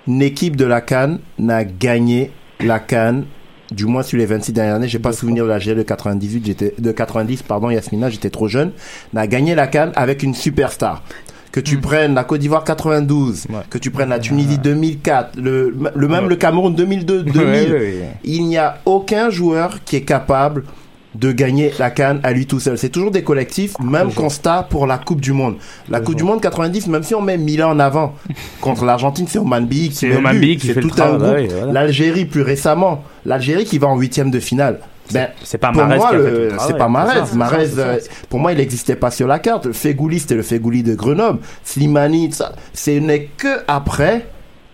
équipe de la Cannes n'a gagné la Cannes du moins sur les 26 dernières années, j'ai pas souvenir de la GL de 98, j'étais de 90 pardon Yasmina, j'étais trop jeune, n'a gagné la Cannes avec une superstar. que tu prennes la Côte d'Ivoire 92, Ouais. que tu prennes la Tunisie 2004, le, le même le Cameroun 2002, 2000, Ouais, ouais, ouais. il n'y a aucun joueur qui est capable de gagner la canne à lui tout seul. C'est toujours des collectifs, même constat pour la Coupe du Monde. La Coupe du Monde 90, même si on met Milan en avant, contre l'Argentine, c'est Oman Biyik qui C'est met Oman qui le tout un groupe. travail, voilà. L'Algérie plus récemment, l'Algérie qui va en huitième de finale. Ben, C'est pas pour moi, c'est ça, euh, pour moi, il n'existait pas sur la carte. Le Fegouli, c'était le Fegouli de Grenoble. Slimani, ça, ce n'est que après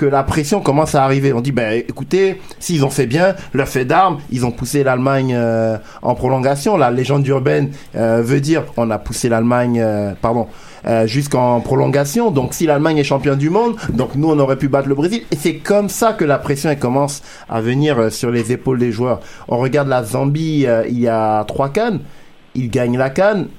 que la pression commence à arriver. On dit, ben, écoutez, s'ils ont fait bien, leur fait d'armes, ils ont poussé l'Allemagne euh, en prolongation. La légende urbaine euh, veut dire, on a poussé l'Allemagne, euh, pardon, jusqu'en prolongation. Donc, si l'Allemagne est championne du monde, donc nous, on aurait pu battre le Brésil. Et c'est comme ça que la pression commence à venir sur les épaules des joueurs. On regarde la Zambie il y a trois cannes, ils gagnent la canne.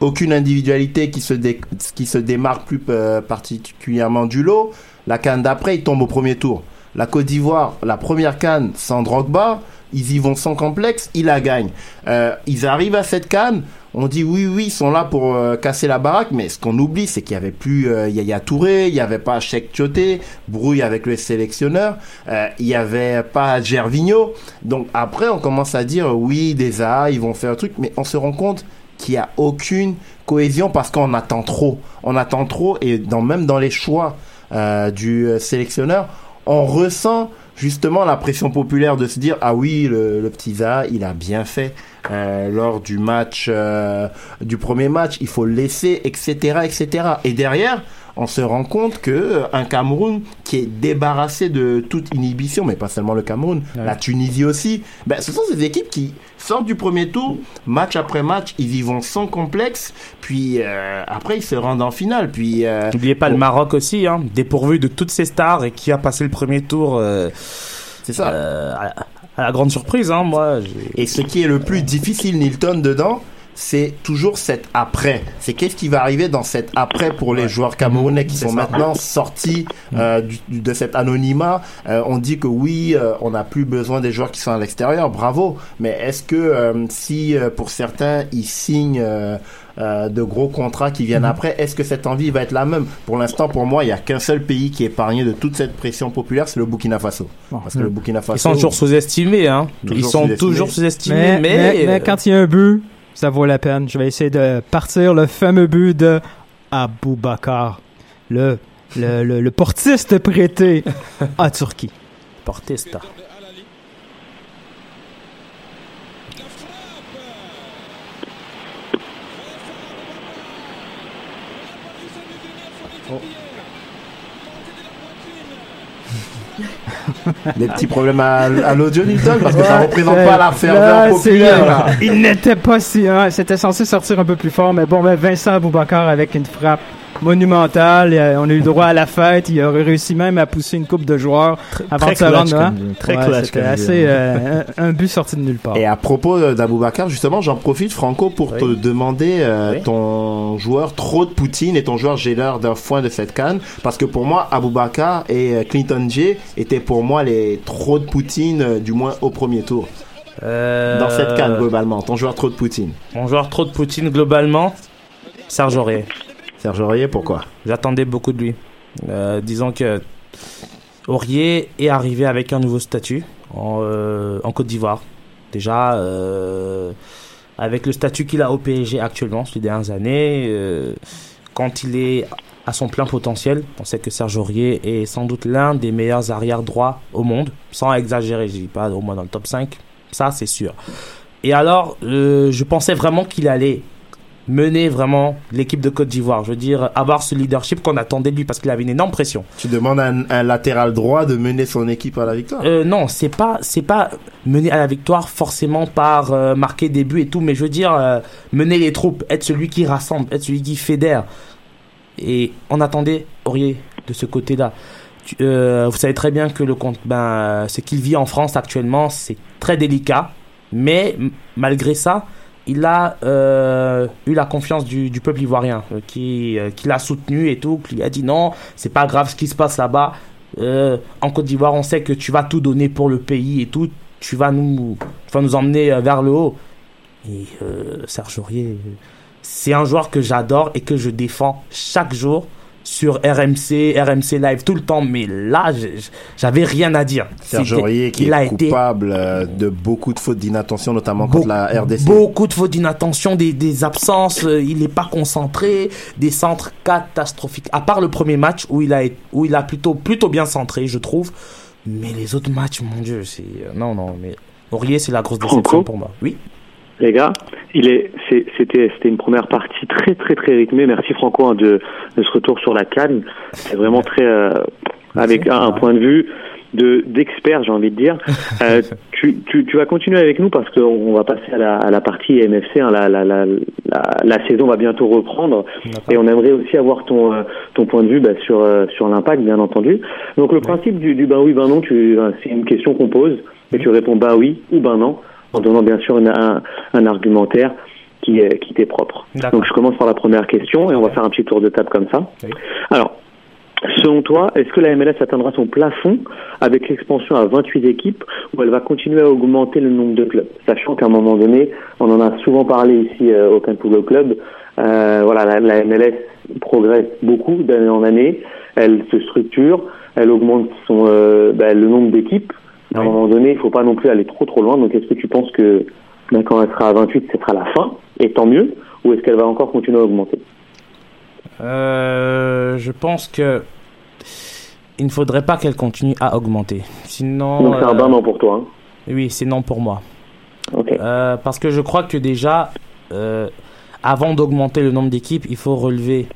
Aucune individualité qui se, dé- qui se démarque plus particulièrement du lot. La canne d'après, ils tombent au premier tour. La Côte d'Ivoire, la première canne sans Drogba, ils y vont sans complexe, ils la gagnent. Euh, ils arrivent à cette canne, on dit oui, oui, ils sont là pour euh, casser la baraque, mais ce qu'on oublie, c'est qu'il y avait plus euh, Yaya Touré, il y avait pas Cheikh Tioté, brouille avec le sélectionneur, euh, il y avait pas Gervinho. Donc après, on commence à dire oui, des A, ils vont faire un truc, mais on se rend compte qu'il y a aucune cohésion parce qu'on attend trop. On attend trop et même dans les choix euh, du sélectionneur, on ressent justement la pression populaire de se dire ah oui le, le petit Zaha il a bien fait euh, lors du match euh, du premier match il faut le laisser etc etc et derrière on se rend compte que euh, un Cameroun qui est débarrassé de toute inhibition mais pas seulement le Cameroun Ouais. la Tunisie aussi ben, ce sont ces équipes qui sortent du premier tour match après match ils y vont sans complexe puis euh, après ils se rendent en finale puis euh, N'oubliez pas le Maroc aussi, hein, dépourvu de toutes ses stars et qui a passé le premier tour euh, c'est ça à, la grande surprise. Hein, moi, Et ce qui est le plus difficile, Nilton, dedans, c'est toujours cet après. C'est qu'est-ce qui va arriver dans cet après pour les joueurs camerounais qui sont ça. maintenant sortis euh, du- du- de cet anonymat. Euh, on dit que oui, euh, on n'a plus besoin des joueurs qui sont à l'extérieur, bravo. Mais est-ce que euh, si euh, pour certains ils signent euh, euh, de gros contrats qui viennent après, est-ce que cette envie va être la même? Pour l'instant, pour moi, il y a qu'un seul pays qui est épargné de toute cette pression populaire, c'est le Burkina Faso. Parce que le Burkina Faso, Ils sont toujours sous-estimés, hein. Toujours Ils sont toujours sous-estimés, mais, mais, mais euh, quand il y a un but, ça vaut la peine. Je vais essayer de partir le fameux but de Aboubakar, le, le, le, le portiste prêté à Turquie. Portesta. Des petits problèmes à, à l'audio, Nilton, parce que ça représente pas la ferveur là, populaire. Il n'était pas si... hein, C'était censé sortir un peu plus fort, mais bon, ben Vincent Aboubakar avec une frappe monumentale. euh, On a eu le droit à la fête. Il aurait réussi même à pousser une coupe de joueurs avant très de se rendre très Ouais, clutch C'était assez... but. euh, un, un but sorti de nulle part. Et à propos euh, d'Aboubacar, justement, j'en profite, Franco, pour te demander euh, Oui. ton joueur trop de Poutine et ton joueur j'ai l'heure d'un foin de cette canne. Parce que pour moi, Aboubacar et Clinton J étaient pour moi les trop de Poutine, du moins au premier tour. Euh, Dans cette canne, globalement, ton joueur trop de Poutine. Mon joueur trop de Poutine globalement, Serge Aurier. Serge Aurier, pourquoi? J'attendais beaucoup de lui. Euh, disons que Aurier est arrivé avec un nouveau statut en, euh, Côte d'Ivoire. Déjà, euh, avec le statut qu'il a au PSG actuellement ces dernières années, quand il est à son plein potentiel, on sait que Serge Aurier est sans doute l'un des meilleurs arrière droits au monde, sans exagérer, je dis pas au moins dans le top 5, ça c'est sûr. Et alors, je pensais vraiment qu'il allait mener vraiment l'équipe de Côte d'Ivoire. Je veux dire, avoir ce leadership qu'on attendait de lui parce qu'il avait une énorme pression. Tu demandes à un, un latéral droit de mener son équipe à la victoire. Euh, non, c'est pas, c'est pas mener à la victoire forcément par euh, marquer des buts et tout, mais je veux dire euh, mener les troupes, être celui qui rassemble, être celui qui fédère. Et on attendait Aurier de ce côté-là. Vous savez très bien que le compte, ben, ce qu'il vit en France actuellement, c'est très délicat, mais malgré ça, il a euh, eu la confiance du, peuple ivoirien, euh, qui, euh, qui l'a soutenu et tout, qui lui a dit non, c'est pas grave ce qui se passe là-bas. En Côte d'Ivoire, on sait que tu vas tout donner pour le pays et tout. Tu vas nous, tu vas nous emmener vers le haut. Et Serge Aurier, c'est un joueur que j'adore et que je défends chaque jour sur RMC, RMC Live tout le temps, mais là, j'avais rien à dire. Serge Aurier qui il a est coupable euh, de beaucoup de fautes d'inattention, notamment contre la RDC. Beaucoup de fautes d'inattention, des, des absences, euh, il n'est pas concentré, des centres catastrophiques. À part le premier match où il a, où il a plutôt, plutôt bien centré, je trouve. Mais les autres matchs, mon Dieu, c'est. euh, non, non, mais Aurier, c'est la grosse déception Franco pour moi. Oui. Les gars, il est, c'était, c'était une première partie très, très, très rythmée. Merci Franco hein, de, de ce retour sur la canne. C'est vraiment très, euh, avec un, un point de vue de d'expert, j'ai envie de dire. Euh, tu, tu, tu vas continuer avec nous parce qu'on va passer à la, à la partie MFC. hein. la, la, la, la, saison va bientôt reprendre et on aimerait aussi avoir ton, euh, ton point de vue bah, sur, sur l'impact, bien entendu. Donc le principe du, du ben oui, ben non, tu, c'est une question qu'on pose et tu réponds ben oui ou ben non en donnant bien sûr une- un, un argumentaire qui, est- qui t'est propre. Donc je commence par la première question et on va faire un petit tour de table comme ça. Oui. Alors, selon toi, est-ce que la MLS atteindra son plafond avec l'expansion à 28 équipes ou elle va continuer à augmenter le nombre de clubs? Sachant qu'à un moment donné, on en a souvent parlé ici euh, au Football Club, euh, voilà, la, la MLS progresse beaucoup d'année en année, elle se structure, elle augmente son, euh, ben, le nombre d'équipes. À un moment donné, il faut pas non plus aller trop trop loin. Donc, est-ce que tu penses que ben, quand elle sera à 28, ce sera la fin, et tant mieux, ou est-ce qu'elle va encore continuer à augmenter? Euh, je pense que. Il ne faudrait pas qu'elle continue à augmenter. Sinon. Donc, c'est un euh, bain non pour toi. hein? Oui, c'est non pour moi. Euh, parce que je crois que déjà, euh, avant d'augmenter le nombre d'équipes, il faut relever.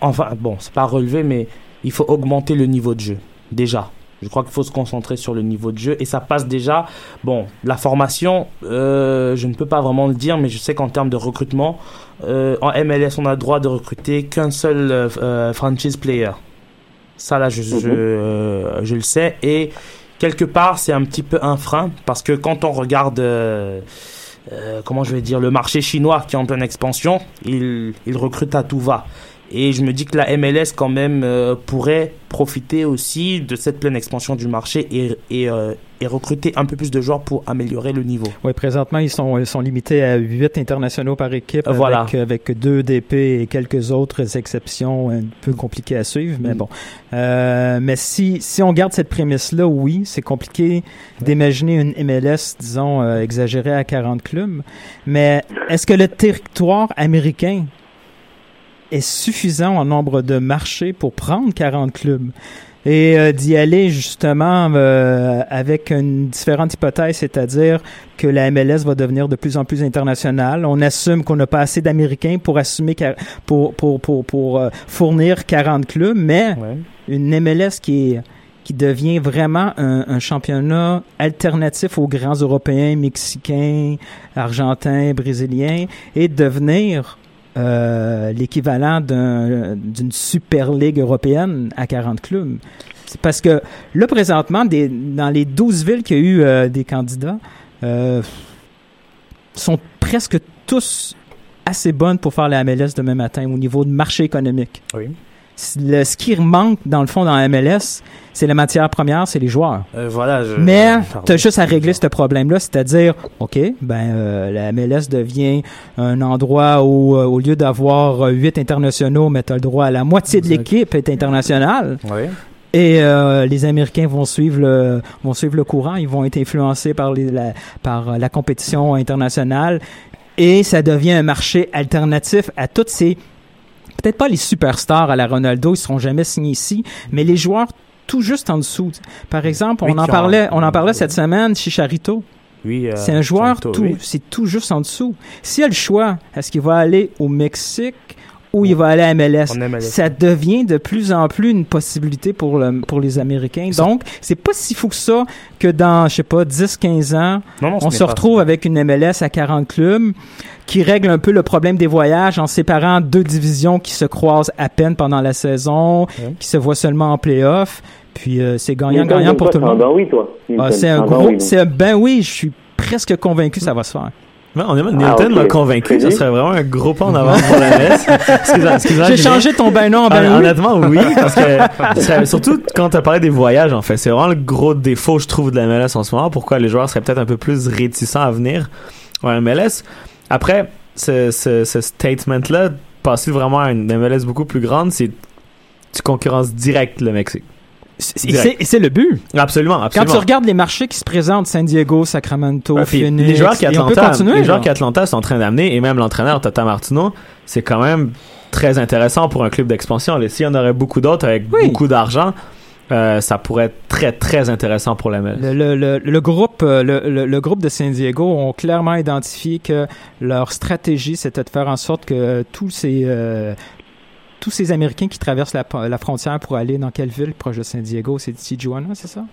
Enfin, bon, c'est pas relever, mais il faut augmenter le niveau de jeu. Déjà. Je crois qu'il faut se concentrer sur le niveau de jeu et ça passe déjà. Bon, la formation, euh, je ne peux pas vraiment le dire, mais je sais qu'en termes de recrutement, euh, en MLS, on a le droit de recruter qu'un seul euh, franchise player. Ça, là, je, je, Mhm. je le sais. Et quelque part, c'est un petit peu un frein parce que quand on regarde, euh, comment je vais dire, le marché chinois qui est en pleine expansion, il, il recrute à tout va. Et je me dis que la MLS quand même euh, pourrait profiter aussi de cette pleine expansion du marché et, et, euh, et recruter un peu plus de joueurs pour améliorer le niveau. Oui, présentement, ils sont, ils sont limités à 8 internationaux par équipe Voilà. avec, avec deux DP et quelques autres exceptions un peu compliquées à suivre, mais Mm. bon. Euh, mais si, si on garde cette prémisse-là, oui, c'est compliqué d'imaginer une MLS, disons, euh, exagérée à 40 clubs. Mais est-ce que le territoire américain est suffisant en nombre de marchés pour prendre 40 clubs? et euh, d'y aller justement euh, avec une différente hypothèse, c'est-à-dire que la MLS va devenir de plus en plus internationale. On assume qu'on n'a pas assez d'Américains pour assumer pour pour pour pour euh, fournir 40 clubs, mais Ouais. une MLS qui est qui devient vraiment un, un championnat alternatif aux grands Européens, Mexicains, Argentins, Brésiliens, et devenir euh, l'équivalent d'un- d'une Super Ligue européenne à 40 clubs. C'est parce que là, présentement, des, dans les 12 villes qu'il y a eu euh, des candidats, euh, sont presque tous assez bonnes pour faire la MLS demain matin au niveau de marché économique. Oui. Le, ce qui manque, dans le fond, dans la MLS, c'est la matière première, c'est les joueurs. Euh, voilà. Je, Mais tu as juste à régler ce problème-là, c'est-à-dire, OK, ben euh, la MLS devient un endroit où, euh, au lieu d'avoir euh, huit internationaux, mais tu as le droit à la moitié de l'équipe est internationale. Oui. Et euh, les Américains vont suivre le vont suivre le courant, ils vont être influencés par les, la par la compétition internationale et ça devient un marché alternatif à toutes ces peut-être pas les superstars à la Ronaldo, ils seront jamais signés ici, mais les joueurs tout juste en dessous. Par exemple, on en parlait on en parlait cette semaine Chicharito. Oui. euh, C'est un joueur tout oui. c'est tout juste en dessous. S'il a le choix, est-ce qu'il va aller au Mexique ou il va aller à MLS? Ça devient de plus en plus une possibilité pour, le, pour les Américains. Donc, c'est pas si fou que ça que dans, je sais pas, 10, 15 ans, Non, non, ce on se retrouve avec une MLS à 40 clubs qui règle un peu le problème des voyages en séparant deux divisions qui se croisent à peine pendant la saison, Ouais. qui se voient seulement en playoff. Puis euh, c'est gagnant-gagnant pour toi, tout le monde. ben oui, toi. Ah, c'est un ben gros, oui, c'est un ben oui, je suis presque convaincu que ça va se faire. On est, Newton Ah, m'a convaincu, ça bien. serait vraiment un gros pas en avant pour la messe. Excuse-moi, excuse-moi, J'ai Julien. changé ton ben non en ben oui. Honnêtement, oui, parce que ça- surtout quand tu as parlé des voyages, en fait, c'est vraiment le gros défaut, je trouve, de la MLS en ce moment. Pourquoi les joueurs seraient peut-être un peu plus réticents à venir en MLS. Après, ce, ce, ce statement-là, passer vraiment à une MLS beaucoup plus grande, c'est tu concurrences direct le Mexique. C'est- le but. Absolument, Quand tu regardes les marchés qui se présentent, San Diego, Sacramento, puis Phoenix, les joueurs qu'Atlanta, qu'Atlanta sont en train d'amener, et même l'entraîneur Tata Martino, c'est quand même très intéressant pour un club d'expansion. S'il y en aurait beaucoup d'autres avec Oui. beaucoup d'argent, euh, ça pourrait être très très intéressant pour la MLS. Le, le, le, le groupe, euh, le groupe de San Diego ont clairement identifié que leur stratégie, c'était de faire en sorte que tous ces, euh, tous ces Américains qui traversent la, la frontière pour aller dans quelle ville proche de San Diego? C'est Tijuana, c'est ça?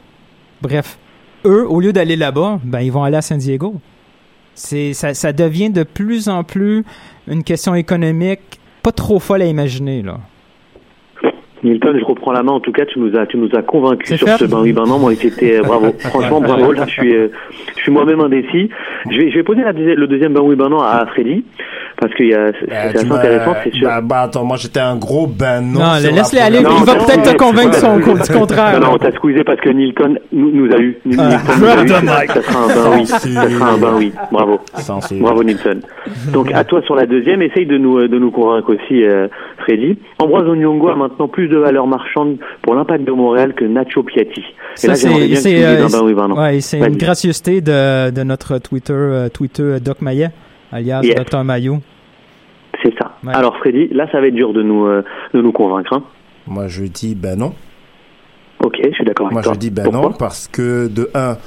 Bref, eux, au lieu d'aller là-bas, ben, ils vont aller à San Diego. C'est, ça, ça devient de plus en plus une question économique pas trop folle à imaginer, là. Milton, je reprends la main. En tout cas, tu nous as, tu nous as convaincus sur fait. ce ben oui, ben non. Moi, c'était euh, bravo. Franchement, bravo. Là, je suis, euh, je suis moi-même indécis. Je vais, je vais poser la le deuxième ben oui, ben non à Freddy parce qu'il y a, c'est Euh, c'est tu assez intéressant. C'est sûr. Bah, bah, attends, moi j'étais un gros ben non. Non, sur la laisse-les aller. première- il va Non, peut-être te non, convaincre son, du contraire. Non, non, t'as squeezé parce que Nilton nous, nous a eu. Nilton Ah, nous a eu. Ça sera un ben oui. Ça sera un ben oui. Bravo. Bravo Nilton. Donc à toi sur la deuxième, essaye de nous euh, de nous convaincre aussi, euh, Freddy. Ambroise Onyongo a maintenant plus de valeur marchande pour l'impact de Montréal que Nacho Piatti. Et Ça, là, c'est que euh, un ben oui, ben non. ouais, c'est une gracieuseté de, de notre Twitter, Twitter Doc Maillet, alias Yes. Dr Maillot. C'est ça. Ouais. Alors Freddy, là ça va être dur de nous euh, de nous convaincre. Hein. Moi je dis ben non. Ok, je suis d'accord avec Moi toi. je dis ben Pourquoi non parce que de un,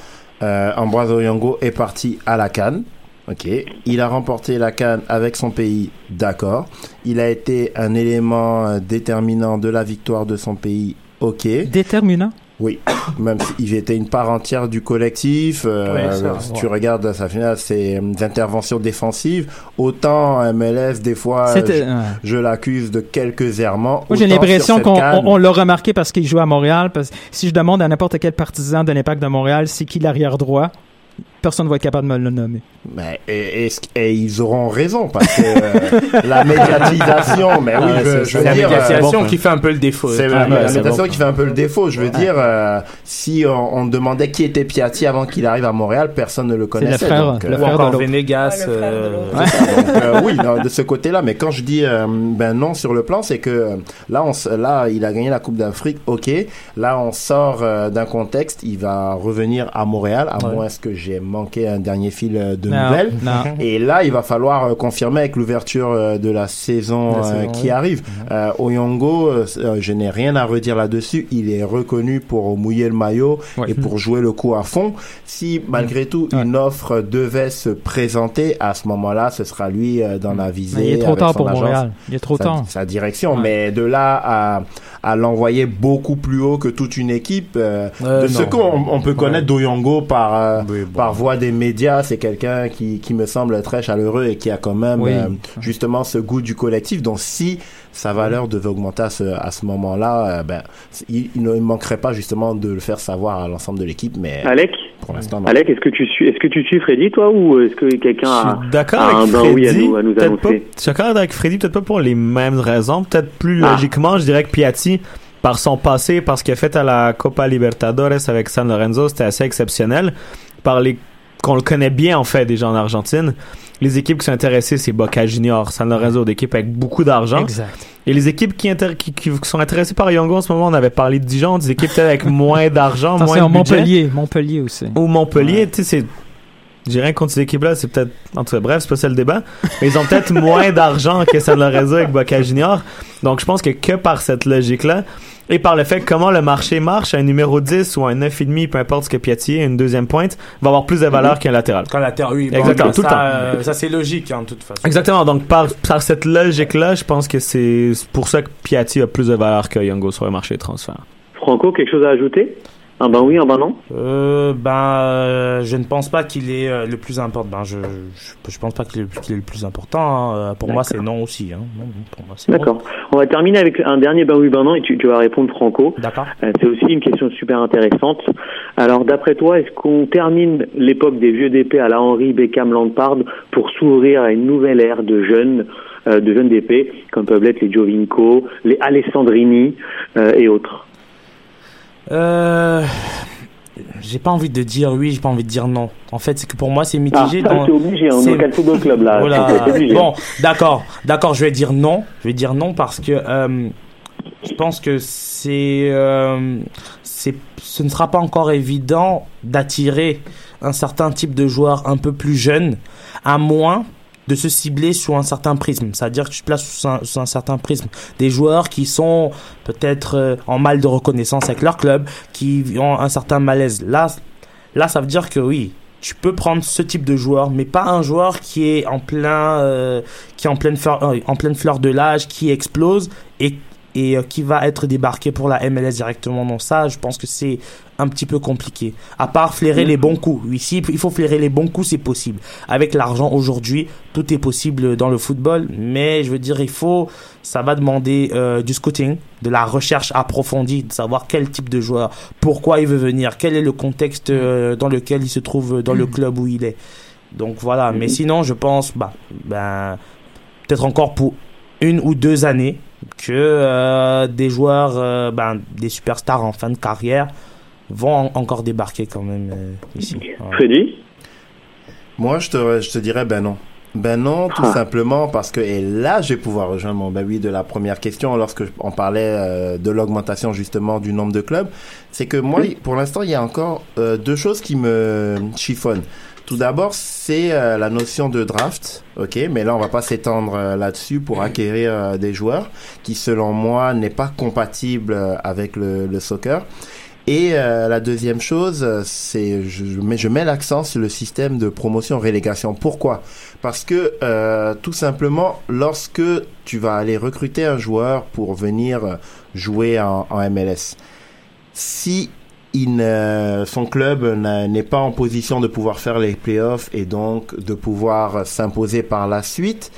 euh, Ambroise Oyango est parti à la Cannes. Ok, il a remporté la Cannes avec son pays, d'accord. Il a été un élément euh, déterminant de la victoire de son pays, ok. Déterminant? Oui, même s'il était une part entière du collectif. euh, ça, si ouais. tu regardes sa finale, ses euh, interventions défensives, autant MLS des fois, je, ouais. je l'accuse de quelques errements. Moi, j'ai l'impression qu'on CAN, on, on l'a remarqué parce qu'il joue à Montréal. Parce si je demande à n'importe quel partisan de l'Impact de Montréal, c'est qui l'arrière droit, personne ne va être capable de me le nommer. Mais, et, et- et ils auront raison parce que euh, la médiatisation, mais oui, Ah, je, c'est- je C'est veux la dire, euh, médiatisation bon, qui fait un peu le défaut. C'est Ah, la, ouais, la c'est médiatisation bon. qui fait un peu le défaut. Je veux dire, euh, si on, on demandait qui était Piatti avant qu'il arrive à Montréal, personne ne le le connaissait. frère- donc, le euh, Ou frère encore de. Venegas. Le frère de euh, l'autre. Donc, euh, oui, non, de ce côté-là. Mais quand je dis euh, ben non sur le plan, c'est que euh, là, on, là, il a gagné la Coupe d'Afrique. Ok. Là, on sort euh, d'un contexte. Il va revenir à Montréal, à Ouais. moins que j'ai manqué un dernier fil euh, de Non, nouvelles. non. Et là, il va falloir euh, confirmer avec l'ouverture euh, de la saison, La euh, saison, qui oui. arrive. Euh, Oyongo, je n'ai rien à redire là-dessus. Il est reconnu pour mouiller le maillot Ouais. et pour jouer le coup à fond. Si malgré tout Ouais. une offre devait se présenter, à ce moment-là, ce sera lui euh, dans la visée. Mais il est trop tard pour agence, Montréal. Il est trop sa, tard. sa direction. Ouais. Mais de là à, à l'envoyer beaucoup plus haut que toute une équipe, euh, Euh, de ce non. qu'on on peut connaître d'Oyongo par euh, Oui, bon. par voie des médias, c'est quelqu'un qui, qui me semble très chaleureux et qui a quand même Oui. euh, justement ce goût du collectif. Donc si sa valeur devait augmenter à ce, à ce moment-là, euh, ben, il, il ne manquerait pas justement de le faire savoir à l'ensemble de l'équipe, mais Alec, pour l'instant. Alec, est-ce que tu suis, est-ce que tu suis Freddy toi ou est-ce que quelqu'un a, d'accord a un avec ben Freddy. oui à nous, à nous peut-être pas, annoncer? Je suis d'accord avec Freddy, peut-être pas pour les mêmes raisons. Peut-être plus Ah. logiquement, je dirais que Piatti, par son passé, par ce qu'il a fait à la Copa Libertadores avec San Lorenzo, c'était assez exceptionnel. Par les qu'on le connaît bien en fait déjà en Argentine. Les équipes qui sont intéressées, c'est Boca Juniors, San Lorenzo, des équipes avec beaucoup d'argent. Exact. Et les équipes qui, inter- qui, qui sont intéressées par Yongo en ce moment, on avait parlé de Dijon, des équipes peut-être avec moins d'argent, moins de budget. Montpellier. Montpellier aussi. Ou Montpellier, tu sais, c'est. J'ai rien contre ces équipes-là, c'est peut-être. En tout cas, bref, c'est pas ça le débat. Mais ils ont peut-être moins d'argent que San Lorenzo avec Boca Junior. Donc, je pense que que par cette logique-là, et par le fait comment le marché marche, un numéro 10 ou un 9,5, peu importe ce que Piatti est, une deuxième pointe, va avoir plus de valeur qu'un latéral. Quand la terre, oui, bon, Exactement, tout le ça, temps. euh, ça c'est logique, hein, de toute façon. Exactement. Donc, par, par cette logique-là, je pense que c'est pour ça que Piatti a plus de valeur que Youngo sur le marché des transferts. Franco, quelque chose à ajouter? Un ben oui, un ben non Euh, ben, euh, je ne pense pas qu'il est euh, le plus important. Ben, je, je, je pense pas qu'il est, le plus important. hein. Euh, Pour moi, c'est non aussi. Hein. D'accord. On va terminer avec un dernier ben oui, ben non et tu, tu vas répondre Franco. D'accord. Euh, C'est aussi une question super intéressante. Alors, d'après toi, est-ce qu'on termine l'époque des vieux DP à la Henry, Beckham, Lampard pour s'ouvrir à une nouvelle ère de jeunes, euh, de jeunes DP, comme peuvent l'être les Giovinco, les Alessandrini euh, et autres? Euh, j'ai pas envie de dire oui, j'ai pas envie de dire non. En fait, c'est que pour moi, c'est Ah, mitigé. dans- c'est obligé, on est au Football Club là. Voilà. Bon, d'accord, d'accord, je vais dire non. Je vais dire non parce que euh, Je pense que c'est, euh, c'est, ce ne sera pas encore évident d'attirer un certain type de joueur un peu plus jeune, à moins de se cibler sur un certain prisme. C'est-à-dire que je place sous un, sous un certain prisme des joueurs qui sont peut-être euh, en mal de reconnaissance avec leur club, qui ont un certain malaise. Là, là, ça veut dire que oui, tu peux prendre ce type de joueur, mais pas un joueur qui est en plein, euh, qui est en pleine fleur, euh, en pleine fleur de l'âge, qui explose et et euh, qui va être débarqué pour la MLS directement. dans ça, je pense que c'est un petit peu compliqué. À part flairer les bons coups. Ici, il faut flairer les bons coups, c'est possible. Avec l'argent aujourd'hui, tout est possible dans le football, mais je veux dire, il faut, ça va demander euh, du scouting, de la recherche approfondie, de savoir quel type de joueur, pourquoi il veut venir, quel est le contexte euh, dans lequel il se trouve dans le club où il est. Donc voilà, mais sinon, je pense, bah, ben, peut-être encore pour une ou deux années, que euh, des joueurs, euh, ben, des superstars en fin de carrière vont encore débarquer quand même euh, ici. Freddy Moi, je te, je te dirais ben non. Ben non, tout Ah. simplement parce que, et là, je vais pouvoir rejoindre mon ben oui de la première question lorsque on parlait euh, de l'augmentation justement du nombre de clubs. C'est que moi, pour l'instant, il y a encore euh, deux choses qui me chiffonnent. Tout d'abord, c'est euh, la notion de draft, ok, mais là, on va pas s'étendre euh, là-dessus pour acquérir euh, des joueurs qui, selon moi, n'est pas compatible euh, avec le, le soccer. Et euh, la deuxième chose, c'est je, je mets, je mets l'accent sur le système de promotion-relégation. Pourquoi? Parce que euh, tout simplement, lorsque tu vas aller recruter un joueur pour venir jouer en, en MLS, si il ne- son club n'est pas en position de pouvoir faire les playoffs et donc de pouvoir s'imposer par la suite,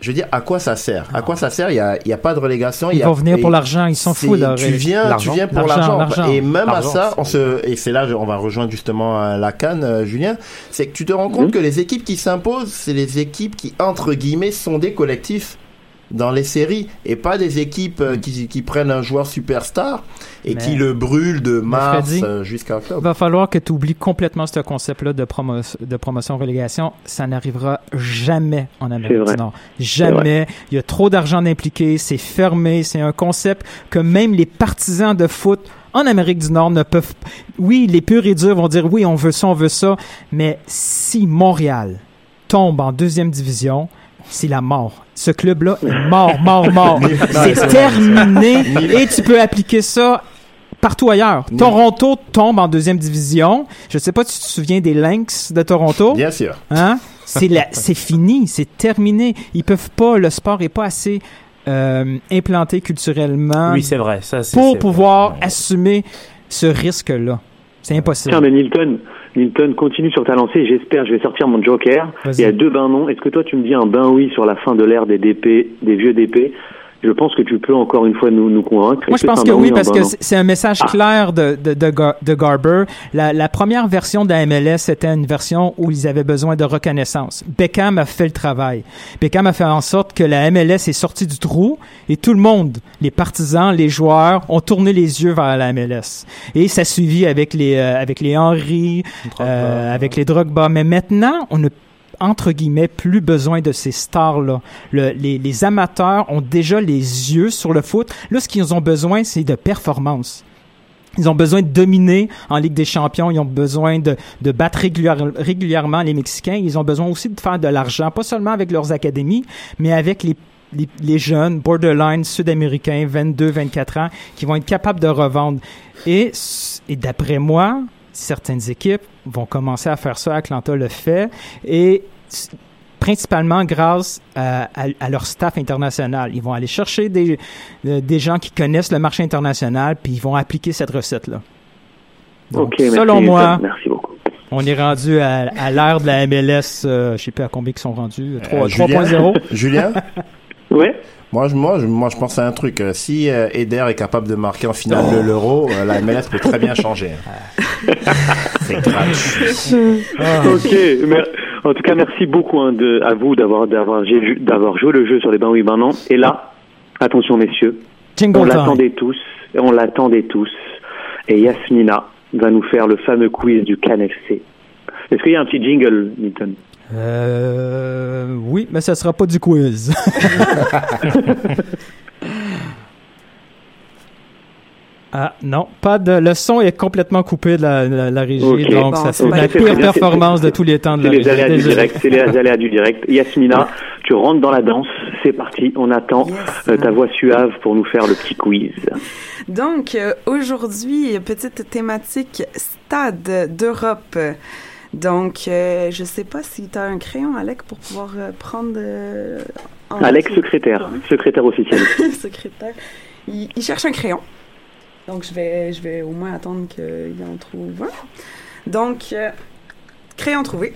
je veux dire, à quoi ça sert? À quoi ça sert? Il y a, il y a pas de relégation. il Ils y a- vont venir pour l'argent, ils s'en foutent. là. Tu viens, tu viens pour L'argent. Et même à ça, on se, et c'est là, on va rejoindre justement euh, la canne, euh, Julien. C'est que tu te rends compte Mhm. que les équipes qui s'imposent, c'est les équipes qui entre guillemets sont des collectifs dans les séries et pas des équipes euh, qui, qui prennent un joueur superstar et Mais- qui le brûlent de mars euh, jusqu'à Il octobre. va falloir que tu oublies complètement ce concept-là de, promo- de promotion-relégation. Ça n'arrivera jamais en Amérique du Nord. Jamais. Il y a trop d'argent impliqué. C'est fermé. C'est un concept que même les partisans de foot en Amérique du Nord ne peuvent... Oui, les purs et durs vont dire oui, on veut ça, on veut ça. Mais si Montréal tombe en deuxième division, c'est la mort. Ce club-là est mort, mort, mort. c'est terminé. Et tu peux appliquer ça partout ailleurs. Toronto tombe en deuxième division. Je sais pas si tu te souviens des Lynx de Toronto. Bien sûr. Hein? C'est la- c'est fini, c'est terminé. Ils peuvent pas, le sport est pas assez euh, implanté culturellement Oui, c'est vrai. Ça, pour pouvoir vrai. assumer ce risque-là. C'est impossible. Tiens, mais Nilton, continue sur ta lancée. J'espère, je vais sortir mon joker. Il y a deux bains non. Est-ce que toi, tu me dis un bain oui sur la fin de l'ère des DP, des vieux DP Je pense que tu peux encore une fois nous, nous convaincre. Moi, je pense que oui, parce que c'est- un message Ah. clair de, de, de, de Garber. La, la première version de la MLS, c'était une version où ils avaient besoin de reconnaissance. Beckham a fait le travail. Beckham a fait en sorte que la MLS est sortie du trou et tout le monde, les partisans, les joueurs, ont tourné les yeux vers la MLS. Et ça suivi avec les, euh, avec les Henry, euh, avec les Drogba. Mais maintenant, on ne entre guillemets, plus besoin de ces stars-là. Le- les, amateurs ont déjà les yeux sur le foot. Là, ce qu'ils ont besoin, c'est de performance. Ils ont besoin de dominer en Ligue des Champions. Ils ont besoin de, battre régulière- régulièrement les Mexicains. Ils ont besoin aussi de faire de l'argent, pas seulement avec leurs académies, mais avec les, jeunes borderline sud-américains, 22, 24 ans, qui vont être capables de revendre. Et d'après moi, certaines équipes vont commencer à faire ça. Atlanta le fait. Et principalement grâce à, à- à leur staff international. Ils vont aller chercher des, euh, des gens qui connaissent le marché international, puis ils vont appliquer cette recette-là. Donc, Ok, merci, selon moi, Merci beaucoup. on est rendu à, à l'ère de la MLS, euh, je sais pas à combien ils sont rendus, 3 Euh, Julien? 3.0. Julien? Ouais. Moi, je, moi, je, moi, je pense à un truc. Euh, Si euh, Eder est capable de marquer en finale de l'Euro, euh, la MLS peut très bien changer. C'est gratuit. Ok. mer- En tout cas, merci beaucoup hein, de, à vous d'avoir d'avoir joué le jeu sur les bains oui bains non. Et là, attention messieurs, on Jingle time. l'attendait tous, et on l'attendait tous. Et Yasmina va nous faire le fameux quiz du CanFC. Est-ce qu'il y a un petit jingle, Newton Euh, oui, mais ça sera pas du quiz. Ah non, pas de. Le son est complètement coupé de la, la, la régie, donc Bon, ça c'est la pire performance de tous les temps de la les régie. aléas du Désolé. direct. C'est les aléas du direct. Yasmina, tu rentres dans la danse. C'est parti. On attend Yes. euh, ta voix suave pour nous faire le petit quiz. Donc, euh, aujourd'hui, petite thématique stade d'Europe. Donc, euh, je sais pas si tu as un crayon, Alec, pour pouvoir euh, prendre... euh, note. secrétaire. Secrétaire officiel. secrétaire. Il, il cherche un crayon. Donc, je vais, je vais au moins attendre qu'il en trouve un. Donc, euh, crayon trouvé.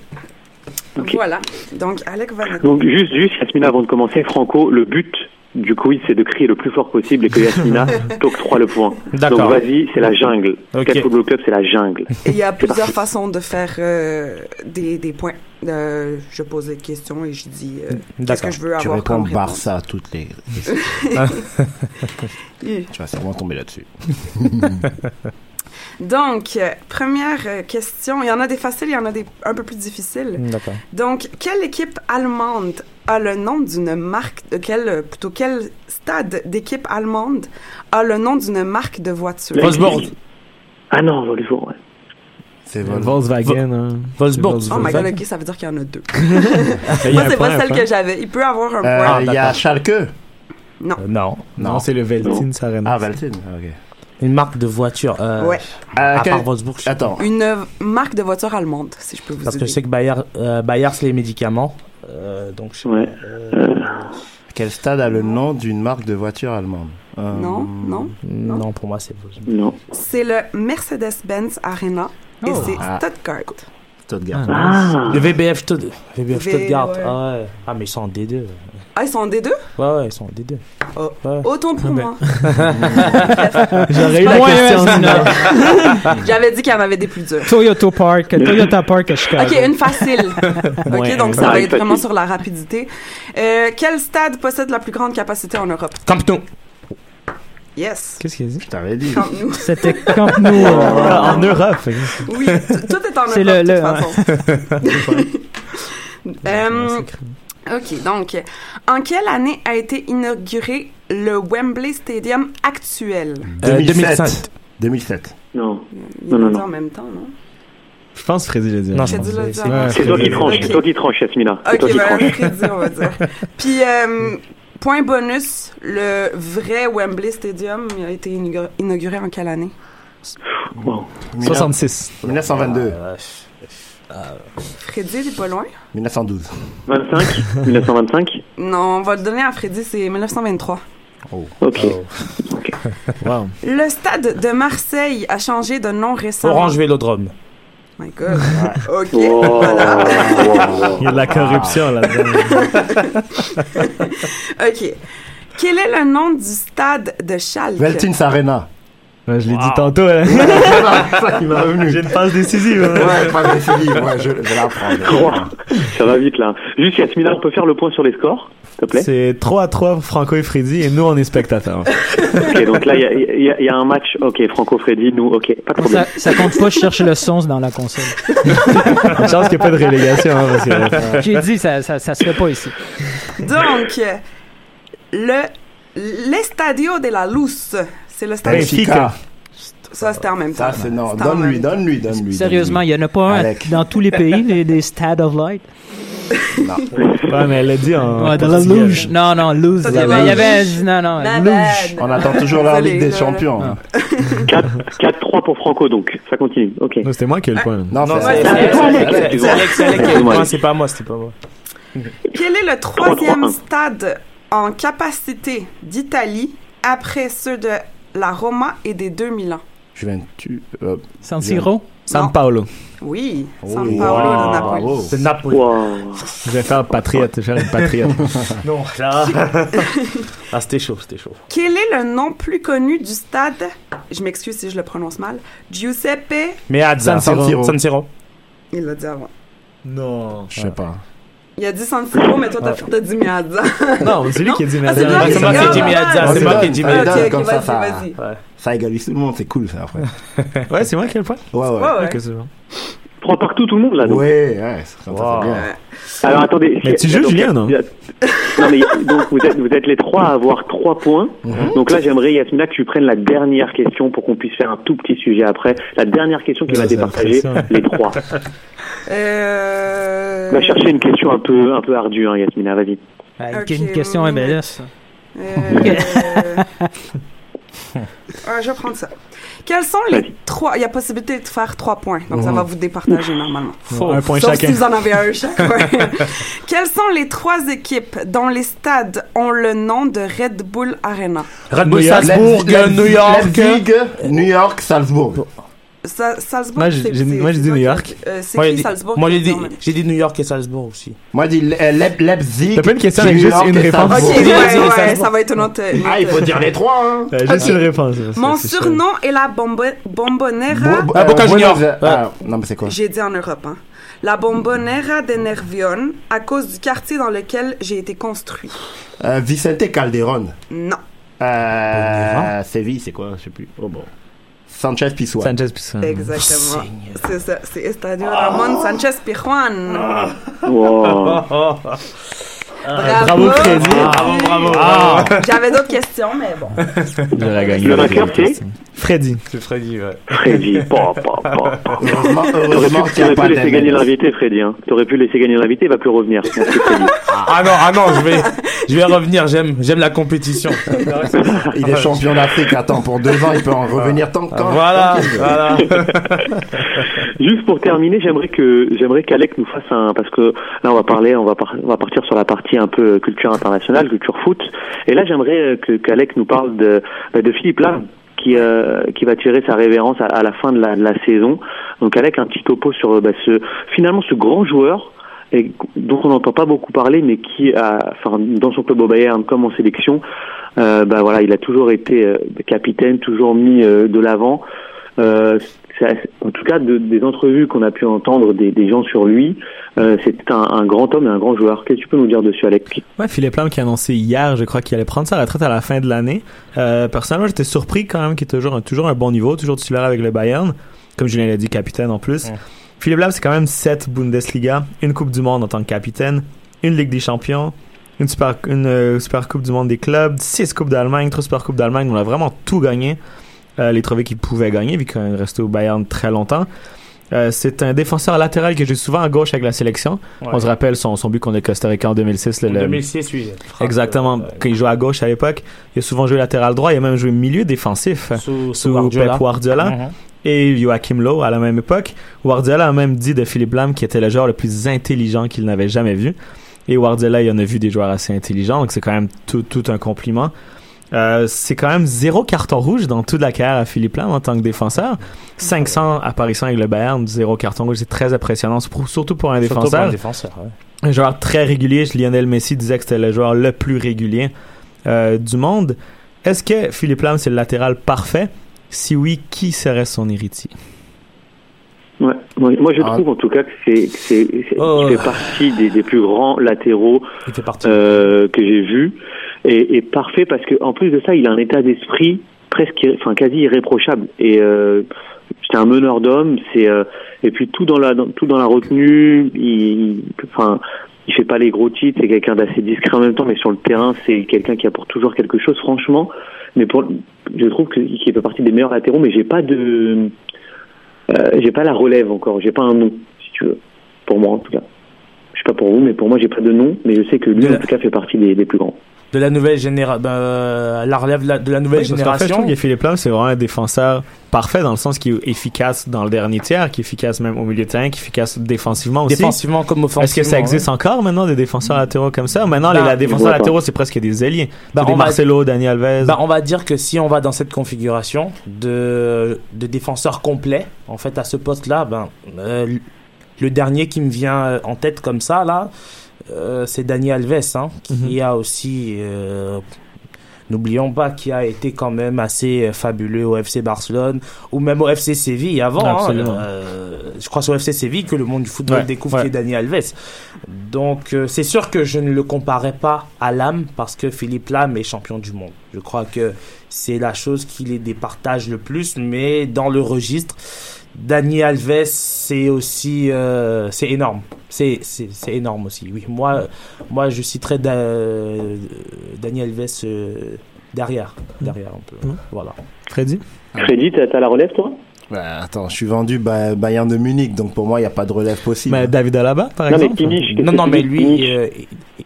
Voilà. Donc, Alec va. Donc juste, juste Yasmina, avant de commencer, Franco, le but du quiz, c'est de crier le plus fort possible et que Yasmina t'octroie le point. Donc D'accord. vas-y, c'est la jungle. Ok. Cat Football Club, c'est la jungle. Il y a plusieurs parti. façons de faire euh, des, des points. Euh, je pose des questions et je dis euh, qu'est-ce que je veux Tu avoir réponds comme réponse? Barça à toutes les. Tu vas sûrement tomber là-dessus. Donc, euh, première euh, question. Il y en a des faciles, il y en a des un peu plus difficiles. D'accord. Donc, quelle équipe allemande a le nom d'une marque, de quel, euh, plutôt quel stade d'équipe allemande a le nom d'une marque de voiture? Wolfsburg. Ah non, Wolfsburg, ouais. C'est vol. Volkswagen. hein. C'est Oh my god, Volkswagen. ok, ça veut dire qu'il y en a deux. Moi, c'est pas celle que j'avais. Il peut avoir un Euh, point. Il y a. Schalke. Euh, non. Non, c'est le Veltin Sarena. Ah, Valtin. Ok. Une marque de voiture. Euh, Ouais. Euh, À quel- part Wolfsburg. Attends. Une euh, marque de voiture allemande, si je peux vous Parce que je sais que Bayer, euh, Bayer c'est les médicaments. Euh, donc, je sais Ouais. pas, euh, Quel stade a le nom d'une marque de voiture allemande? Euh, Non, non. non. pour moi, c'est Wolfsburg. Non. C'est le Mercedes-Benz Arena et Oh. c'est Ah. Stuttgart. Stuttgart. Ah Le VBF, VBF V- Stuttgart. ouais. Ah ouais. Ah, mais ils sont en D2. Ah, ils sont en D2? Ouais, ouais, ils sont en D2. Oh. Ouais. Autant pour Ben. moi. J'aurais eu la question. J'avais dit qu'il y en avait des plus durs. Toyota Park, Toyota Park à Chicago. Ok, une facile. Ok, donc ça va être vraiment sur la rapidité. Euh, quel stade possède la plus grande capacité en Europe? Camp Nou. Yes. Qu'est-ce qu'il a dit? Je t'avais dit. Camp Nou. C'était Camp Nou. Ah, En Europe. Oui, tout est en Europe C'est de le- toute le- façon. Euh, ok, donc, en quelle année a été inauguré le Wembley Stadium actuel? Euh, 2007. 2007. Non. Il Non, non, non. en même temps, non? Je pense que Freddy l'a dit. Non, c'est- toi qui Ok. tranches, c'est toi qui tranches, Yasmina. C'est Ok, toi qui ben. Freddy, on va dire. Puis, euh, point bonus, le vrai Wembley Stadium a été inauguré- en quelle année? Wow. 66. 1922. Euh, Freddy, il est pas loin? 1912. 25 1925 Non, on va le donner à Freddy, c'est 1923. Ok. oh. Wow. Le stade de Marseille a changé de nom récemment. Orange Vélodrome. My God. OK, Wow. voilà. Il y a de la corruption là-dedans. OK. Quel est le nom du stade de Schalke? Veltins Arena. Ouais, je l'ai Wow. dit tantôt. hein. C'est ça qui m'est revenu. J'ai une passe décisive. hein. Ouais, pas décidé. Ouais, je, je la prendre. Wow. Ça va vite là. Juste Yasmina, on peut faire le point sur les scores, s'il te plaît? C'est 3 à 3 Franco et Freddy et nous on est spectateurs. Ok, donc là, il y a, y a- y a un match. Ok, Franco-Freddy, nous, ok, pas de problème. Ça, ça compte pas, je cherche le son dans la console. Une chance qu'il n'y ait pas de relégation. hein, parce que, J'ai dit, ça, ça, ça se fait pas ici. Donc, le l'Estadio de la Luz, c'est le stade. Benfica. Ça, c'était en même temps. Ça, c'est non. C'était en Donne-lui, même temps. donne-lui, donne-lui. Sérieusement, il y en a pas un Alec. dans tous les pays, les, les Stade of Light? ouais, mais elle l'a dit en. Ouais, dans la portugais. luge. Non, non, luge. Il y avait, non, non, luge. On attend toujours la Ligue des Champions. là. 4 4-3 pour Franco, donc. Ça continue. Ok. Non, c'était moi qui ai le point. Non, Non, c'est Alex, c'est Alex, Alex, excuse-moi. c'est Alex, c'est Alex qui a le Excuse-moi. point, c'est pas moi, c'était pas moi. Quel est le troisième 3-3-1. stade en capacité d'Italie après ceux de la Roma et des deux Milan? Juventus. euh, San Siro. San Non. Paolo. Oui, oh, San wow, Paolo de Napoli. bravo. C'est Napoli. Wow. Je vais faire patriote. Je vais faire une patriote. Non, là. ah, c'était chaud, c'était chaud. Quel est le nom plus connu du stade, je m'excuse si je le prononce mal, Giuseppe, Mais à San. Siro. San Siro. il l'a dit avant. non. Je sais pas. Il a dit San Siro, mais toi, t'as t'as dit Miazza. Non, c'est lui qui a dit Ah, c'est moi qui ai dit Ah, Miazza, ah, c'est moi lui qui ai donne, ok, comme ça, ça égalise tout le monde, c'est cool ça après. Ouais, c'est moi qui ai le point? Ouais, ouais. Trois partout, tout le monde là. Donc. Ouais, ouais, ça, ça, ça, bien. Alors attendez. Mais tu joues, donc, Julien, non Non mais donc vous êtes, vous êtes les trois à avoir trois points. Mhm. Donc là j'aimerais Yasmina que tu prennes la dernière question pour qu'on puisse faire un tout petit sujet après. La dernière question qui va départager les trois. Euh... Va chercher une question un peu un peu ardue, hein, Yasmina. Vas-y. Ah, Ok, une question oui. MLS. Euh... ah, je vais prendre ça. Quels sont les Vas-y. trois... Il y a possibilité de faire trois points, donc ça va vous départager normalement. Un point Sauf chacun. si vous en avez un chaque. ouais. Quelles sont les trois équipes dont les stades ont le nom de Red Bull Arena? Red Bull. Salzbourg, New York. New York, Salzbourg. Sa- Salzbourg, Moi, j'ai- j'ai- j'ai dit New York. euh, c'est Moi, j'ai qui dit, Salzbourg? moi, j'ai dit, j'ai dit New York et Salzbourg aussi. Moi, dis Le- euh, Leip- Leipzig. T'as pas une question avec juste une réponse? Ok, ouais, J'ai dit ouais, Salzbourg. ça va être une autre... une Ah, il faut dire les trois, hein. Euh, juste une réponse. Mon surnom est la bombo- Bombonera. Bo- Ah, Boca euh, Junior. Ouais. ah, non, mais c'est quoi? J'ai dit en Europe, hein. La Bombonera de Nervion, à cause du quartier dans lequel j'ai été construit. euh, Vicente Calderon. Non. Euh, Séville, c'est quoi? Je sais plus. Oh bon. Sanchez Pizjuan. Sanchez Pizjuan. Exactement. C'est ça. C'est Estadio Ramon Sanchez Pijuan. Wow. Bravo, Freddy. Bravo, bravo. Ah. J'avais d'autres questions, mais bon. J'aurais gagné. Le la vainqueur, c'est. Freddy. C'est Freddy, ouais. Freddy. Pa, pa, pa, pa. Heureusement, T'aurais heureusement pu, qu'il n'y a t'aurais pas pu laisser gagner l'invité, Freddy. Hein. T'aurais pu laisser gagner l'invité, il va plus revenir. Freddy. Ah non, ah non, je vais, je vais revenir. J'aime, j'aime la compétition. Il est champion d'Afrique. Attends, pour deux ans, il peut en revenir tant Voilà, tant qu'il veut. voilà. Juste pour terminer, j'aimerais que j'aimerais qu'Alec nous fasse un parce que là on va parler, on va par- on va partir sur la partie un peu culture internationale, culture foot. Et là j'aimerais que qu'Alec nous parle de bah, de Philippe Lam qui euh, qui va tirer sa révérence à, à la fin de la, de la saison. Donc Alec un petit topo sur euh, bah, ce finalement ce grand joueur et dont on n'entend pas beaucoup parler, mais qui a, enfin, dans son club au Bayern comme en sélection, euh, bah voilà, il a toujours été euh, capitaine, toujours mis euh, de l'avant. En tout cas, de- des entrevues qu'on a pu entendre des, des gens sur lui, euh, c'est un, un grand homme et un grand joueur. Qu'est-ce que tu peux nous dire dessus, Alec? Ouais, Philippe Lam qui a annoncé hier, je crois qu'il allait prendre sa retraite à la fin de l'année. Euh, personnellement, j'étais surpris quand même qu'il est toujours, toujours un bon niveau, toujours titulaire avec le Bayern. Comme Julien l'a dit, capitaine en plus. Ouais. Philippe Lam, c'est quand même 7 Bundesliga, une Coupe du Monde en tant que capitaine, une Ligue des Champions, une Super, une, euh, super Coupe du Monde des clubs, 6 Coupes d'Allemagne, 3 Super Coupes d'Allemagne. On a vraiment tout gagné. Euh, les trophées qu'il pouvait gagner, vu qu'il est resté au Bayern très longtemps. Euh, c'est un défenseur latéral que j'ai souvent à gauche avec la sélection. Ouais. On se rappelle son, son but contre le Costa Rica en 2006. le- En le- 2006, oui. Exactement. Euh, Quand il jouait à gauche à l'époque, il a souvent joué latéral droit. Il a même joué milieu défensif sous, sous sous Guardiola. Pep Guardiola Mhm. et Joachim Low à la même époque. Guardiola a même dit de Philippe Lam qu'il était le joueur le plus intelligent qu'il n'avait jamais vu. Et Guardiola, il en a vu des joueurs assez intelligents, donc c'est quand même tout, tout un compliment. Euh, c'est quand même zéro carton rouge dans toute la carrière à Philippe Lam en tant que défenseur. 500 apparitions avec le Bayern, zéro carton rouge, c'est très impressionnant, surtout pour un Surtout pour défenseur. un défenseur, ouais. Un joueur très régulier. Lionel Messi disait que c'était le joueur le plus régulier euh, du monde. Est-ce que Philippe Lam, c'est le latéral parfait? Si oui, qui serait son héritier? Ouais. Moi, moi, je Ah. trouve en tout cas que c'est, c'est, c'est- Oh. fait partie des, des plus grands latéraux euh, que j'ai vus et, et parfait parce que en plus de ça, il a un état d'esprit presque, enfin quasi irréprochable. Et euh, c'est un meneur d'hommes. C'est euh, et puis tout dans la dans- tout dans la retenue. Il, enfin, il fait pas les gros titres. C'est quelqu'un d'assez discret en même temps, mais sur le terrain, c'est quelqu'un qui apporte toujours quelque chose. Franchement, mais pour, je trouve qu'il fait partie des meilleurs latéraux. Mais j'ai pas de, euh, j'ai pas la relève encore. J'ai pas un nom, si tu veux, pour moi en tout cas. Je sais pas pour vous, mais pour moi, j'ai pas de nom. Mais je sais que lui, en tout cas, fait partie des, des plus grands. De la nouvelle génération, la relève de la, de la nouvelle Oui, parce qu'en fait, je génération. trouve que Philippe Lam, c'est vraiment un défenseur parfait dans le sens qu'il est efficace dans le dernier tiers, qui est efficace même au milieu de terrain, qui est efficace défensivement aussi. défensivement comme offensivement. Est-ce que ça existe encore maintenant des défenseurs latéraux comme ça? Maintenant, Bah, les la je défenseurs latéraux, c'est presque des ailiers. Bah, C'est des on va- Marcelo, Dani Alves. Bah, on va dire que si on va dans cette configuration de, de défenseur complet, en fait, à ce poste-là, ben, euh, le dernier qui me vient euh, en tête comme ça, là, euh, c'est Dani Alves, hein, qui Mhm. a aussi, euh, n'oublions pas, qui a été quand même assez euh, fabuleux au FC Barcelone, ou même au FC Séville avant. hein, euh, je crois sur FC Séville que le monde du football Ouais, découvre ouais. qui est Dani Alves. Donc, euh, c'est sûr que je ne le comparais pas à Lam parce que Philippe Lam est champion du monde. Je crois que c'est la chose qui les départage le plus, mais dans le registre Dani Alves, c'est aussi euh, c'est énorme. C'est c'est c'est énorme aussi. Oui, moi moi je da, euh, Dani Alves euh, derrière derrière un peu. Mhm. Voilà. Freddy Freddy, t'as t'as la relève, toi? Bah, attends, je suis vendu Ba- Bayern de Munich, donc pour moi, il n'y a pas de relève possible. Mais David Alaba, par Non, mais exemple Kimmich, Non non mais lui euh,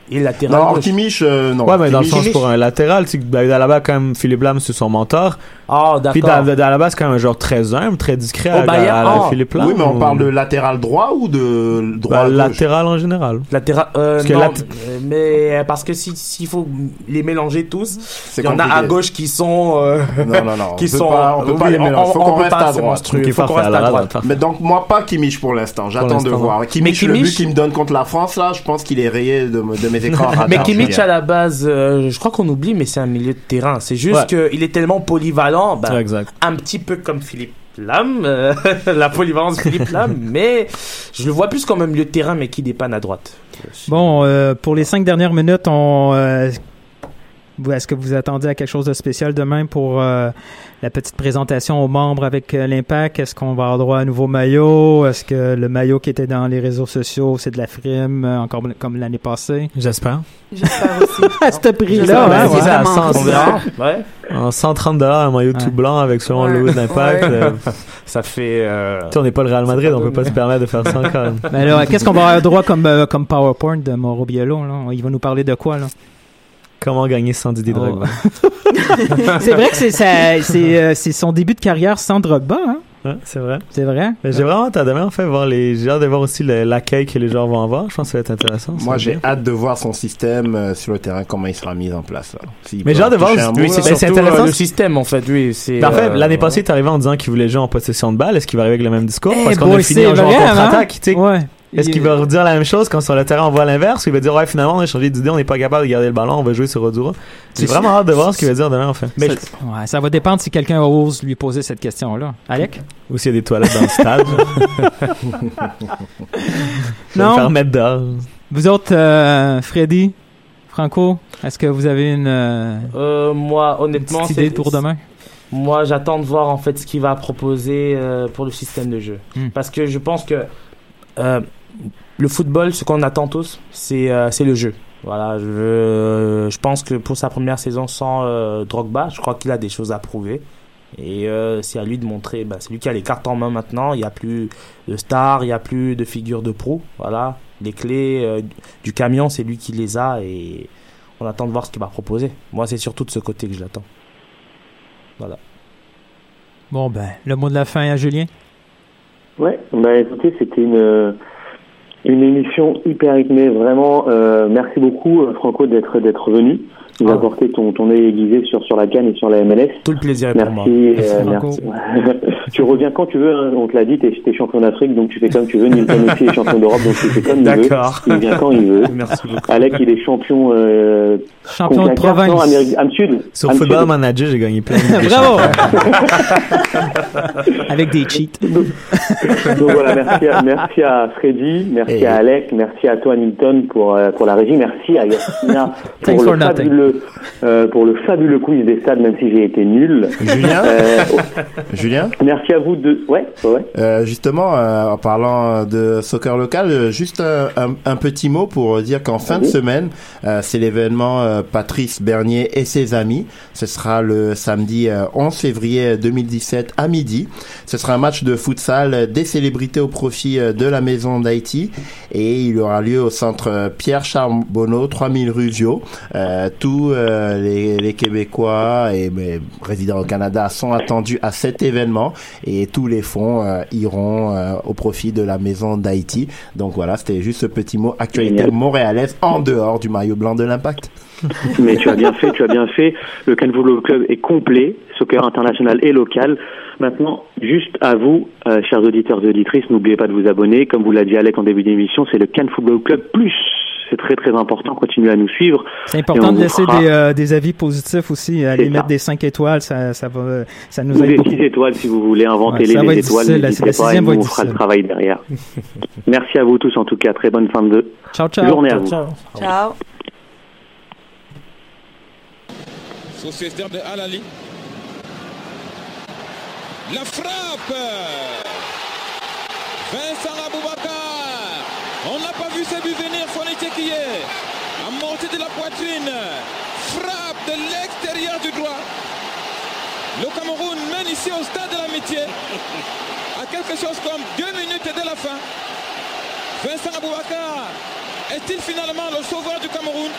il est latéral non. Kimmich, euh, non. Ouais, mais dans le sens pour un latéral, c'est que David Alaba, quand même, Philippe Lam, c'est son mentor. Ah Puis d'accord. David Alaba, c'est quand même un joueur très humble, très discret Au à, Bayern, à la ah. Philippe Lam. Oui, mais on ou- parle de latéral droit ou de droit Bah, gauche? latéral en général. Latéral euh, Parce que non, lat- euh, mais parce que si s'il faut les mélanger tous, il y en a à gauche qui sont euh, Non, non, non. qui on peut sont pas, on peut pas oui, les mélanger. Faut on qu'on peut reste pas, à droite. Ok, Faut qu'on reste à droite. Mais donc, moi, pas Kimmich pour l'instant. J'attends de voir. Kimmich, le but qu'il me donne contre la France, là, je pense qu'il est rayé de, mes écrans radars. Mais Kimmich à la base, euh, je crois qu'on oublie, mais c'est un milieu de terrain. C'est juste qu'il est tellement polyvalent, bah, exact. un petit peu comme Philippe Lam, euh, la polyvalence de Philippe Lam, mais je le vois plus comme un milieu de terrain, mais qui dépanne à droite. Bon, euh, pour les cinq dernières minutes, on, euh, est-ce que vous attendez à quelque chose de spécial demain pour euh, la petite présentation aux membres avec euh, l'Impact? Est-ce qu'on va avoir droit à un nouveau maillot? Est-ce que le maillot qui était dans les réseaux sociaux, c'est de la frime, euh, encore comme l'année passée? J'espère. J'espère aussi. À ce prix-là, hein, ouais. Ouais. En 130 dollars, un maillot tout blanc avec selon Ouais. le logo d'impact. Ouais. euh, Ça fait. euh, tu on n'est pas le Real Madrid, on peut pas se permettre de faire ça encore. Mais alors, qu'est-ce qu'on va avoir droit comme, euh, comme PowerPoint de Mauro Biello? Là? Il va nous parler de quoi? là? Comment gagner sans Didier Oh. Drogba? C'est vrai que c'est, sa- c'est, euh, c'est son début de carrière sans Drogba, hein? Ouais, C'est vrai. C'est vrai? Mais j'ai vraiment hâte à demain, en fait, voir les. J'ai hâte de voir aussi le- l'accueil que les joueurs vont avoir. Je pense que ça va être intéressant. Moi, j'ai bien. hâte de voir son système euh, sur le terrain, comment il sera mis en place. là. S'il Mais j'ai hâte de voir oui, c'est ben, surtout, intéressant, euh, le système, en fait, oui. c'est, Mais en fait, euh, l'année ouais. passée, il est arrivé en disant qu'il voulait jouer en possession de balle. Est-ce qu'il va arriver avec le même discours? Eh Parce qu'on a fini en jouant hein? contre-attaque. tu sais. Ouais. Est-ce qu'il va redire la même chose quand sur le terrain on voit l'inverse ou il va dire ouais finalement on a changé d'idée on n'est pas capable de garder le ballon on va jouer sur Odura J'ai C'est- vraiment hâte de voir ce qu'il va dire demain en fait Mais ça, ouais, ça va dépendre si quelqu'un ose lui poser cette question-là. Alec? ou s'il y a des toilettes dans le stade Non. faire mettre dehors Vous autres, euh, Freddy, Franco, est-ce que vous avez une, euh, Euh, moi, honnêtement, petite c'est- idée pour demain? Moi, j'attends de voir en fait ce qu'il va proposer euh, pour le système de jeu. Hmm. Parce que je pense que euh, le football, ce qu'on attend tous, c'est euh, c'est le jeu. Voilà, je, je pense que pour sa première saison sans euh, Drogba, je crois qu'il a des choses à prouver. Et euh, c'est à lui de montrer, bah, c'est lui qui a les cartes en main maintenant. Il n'y a plus de stars, il n'y a plus de figures de proue. Voilà, les clés euh, du camion, c'est lui qui les a et on attend de voir ce qu'il va proposer. Moi, c'est surtout de ce côté que je l'attends. Voilà. Bon, ben, le mot de la fin à Julien? Ouais, bah écoutez, c'était une une émission hyper rythmée, vraiment. Euh, merci beaucoup euh, Franco d'être d'être venu, nous Ah. apporter ton ton œil aiguisé sur sur la canne et sur la MLS. Tout le plaisir est pour moi. Merci, Merci, euh, merci. tu reviens quand tu veux, hein, on te l'a dit, t'es es champion d'Afrique, donc tu fais comme tu veux. Nilton aussi est champion d'Europe, donc tu fais comme il veut. D'accord. Il vient quand il veut. Merci beaucoup. Alec, il est champion euh, Champion de non, province. Amérique, Am Sud. sur Am Football Sud. Manager j'ai gagné plein de Bravo! Avec des cheats. Donc voilà, merci à, merci à Freddy, merci Et- à Alec, merci à toi Nilton pour pour, euh, pour la régie. Merci à Yasmina pour le, nothing. Fabuleux, euh, pour le fabuleux quiz des stades, même si j'ai été nul. Julien, Euh, Julien merci à vous de. Ouais. Euh, justement, en parlant de soccer local, juste un, un- un petit mot pour dire qu'en fin de semaine, c'est l'événement Patrice Bernier et ses amis. Ce sera le samedi euh, 11 février 2017 à midi. Ce sera un match de futsal des célébrités au profit de la Maison d'Haïti et il aura lieu au centre Pierre Charbonneau, 3000 rue Viau. Euh, tous euh, les, les Québécois et mais, résidents au Canada sont attendus à cet événement et tous les fonds euh, iront euh, au profit de la maison d'Haïti. Donc voilà, c'était juste ce petit mot actualité montréalaise en dehors du maillot blanc de l'impact. Mais tu as bien fait, tu as bien fait. Le Can Football Club est complet, soccer international et local. Maintenant, juste à vous, euh, chers auditeurs et auditrices, n'oubliez pas de vous abonner. Comme vous l'a dit Alec en début d'émission, c'est le Can Football Club Plus. C'est très très important. Continuez à nous suivre. C'est important de laisser fera- des, euh, des avis positifs aussi. Aller C'est mettre ça. des 5 étoiles, ça, ça va, ça nous Ou aide des beaucoup. 6 étoiles si vous voulez, inventez Ouais, les étoiles, n'hésitez la pas, et nous on fera le travail derrière. Merci à vous tous en tout cas, très bonne fin de Ciao, ciao. journée à vous. Ciao. Ciao. De Alali. La frappe Vincent Aboubakar. Pas vu ce but venir. Fonny Tchekiye. Amorti de la poitrine. Frappe de l'extérieur du droit. Le Cameroun mène ici au stade de l'amitié. À quelque chose comme deux minutes de la fin. Vincent Aboubakar est-il finalement le sauveur du Cameroun?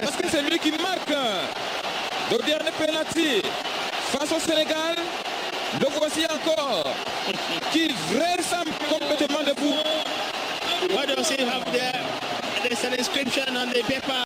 Parce que c'est lui qui marque le dernier penalty face au Sénégal. Le voici encore qui verse complètement de bout. What does he have there? There's an inscription on the paper.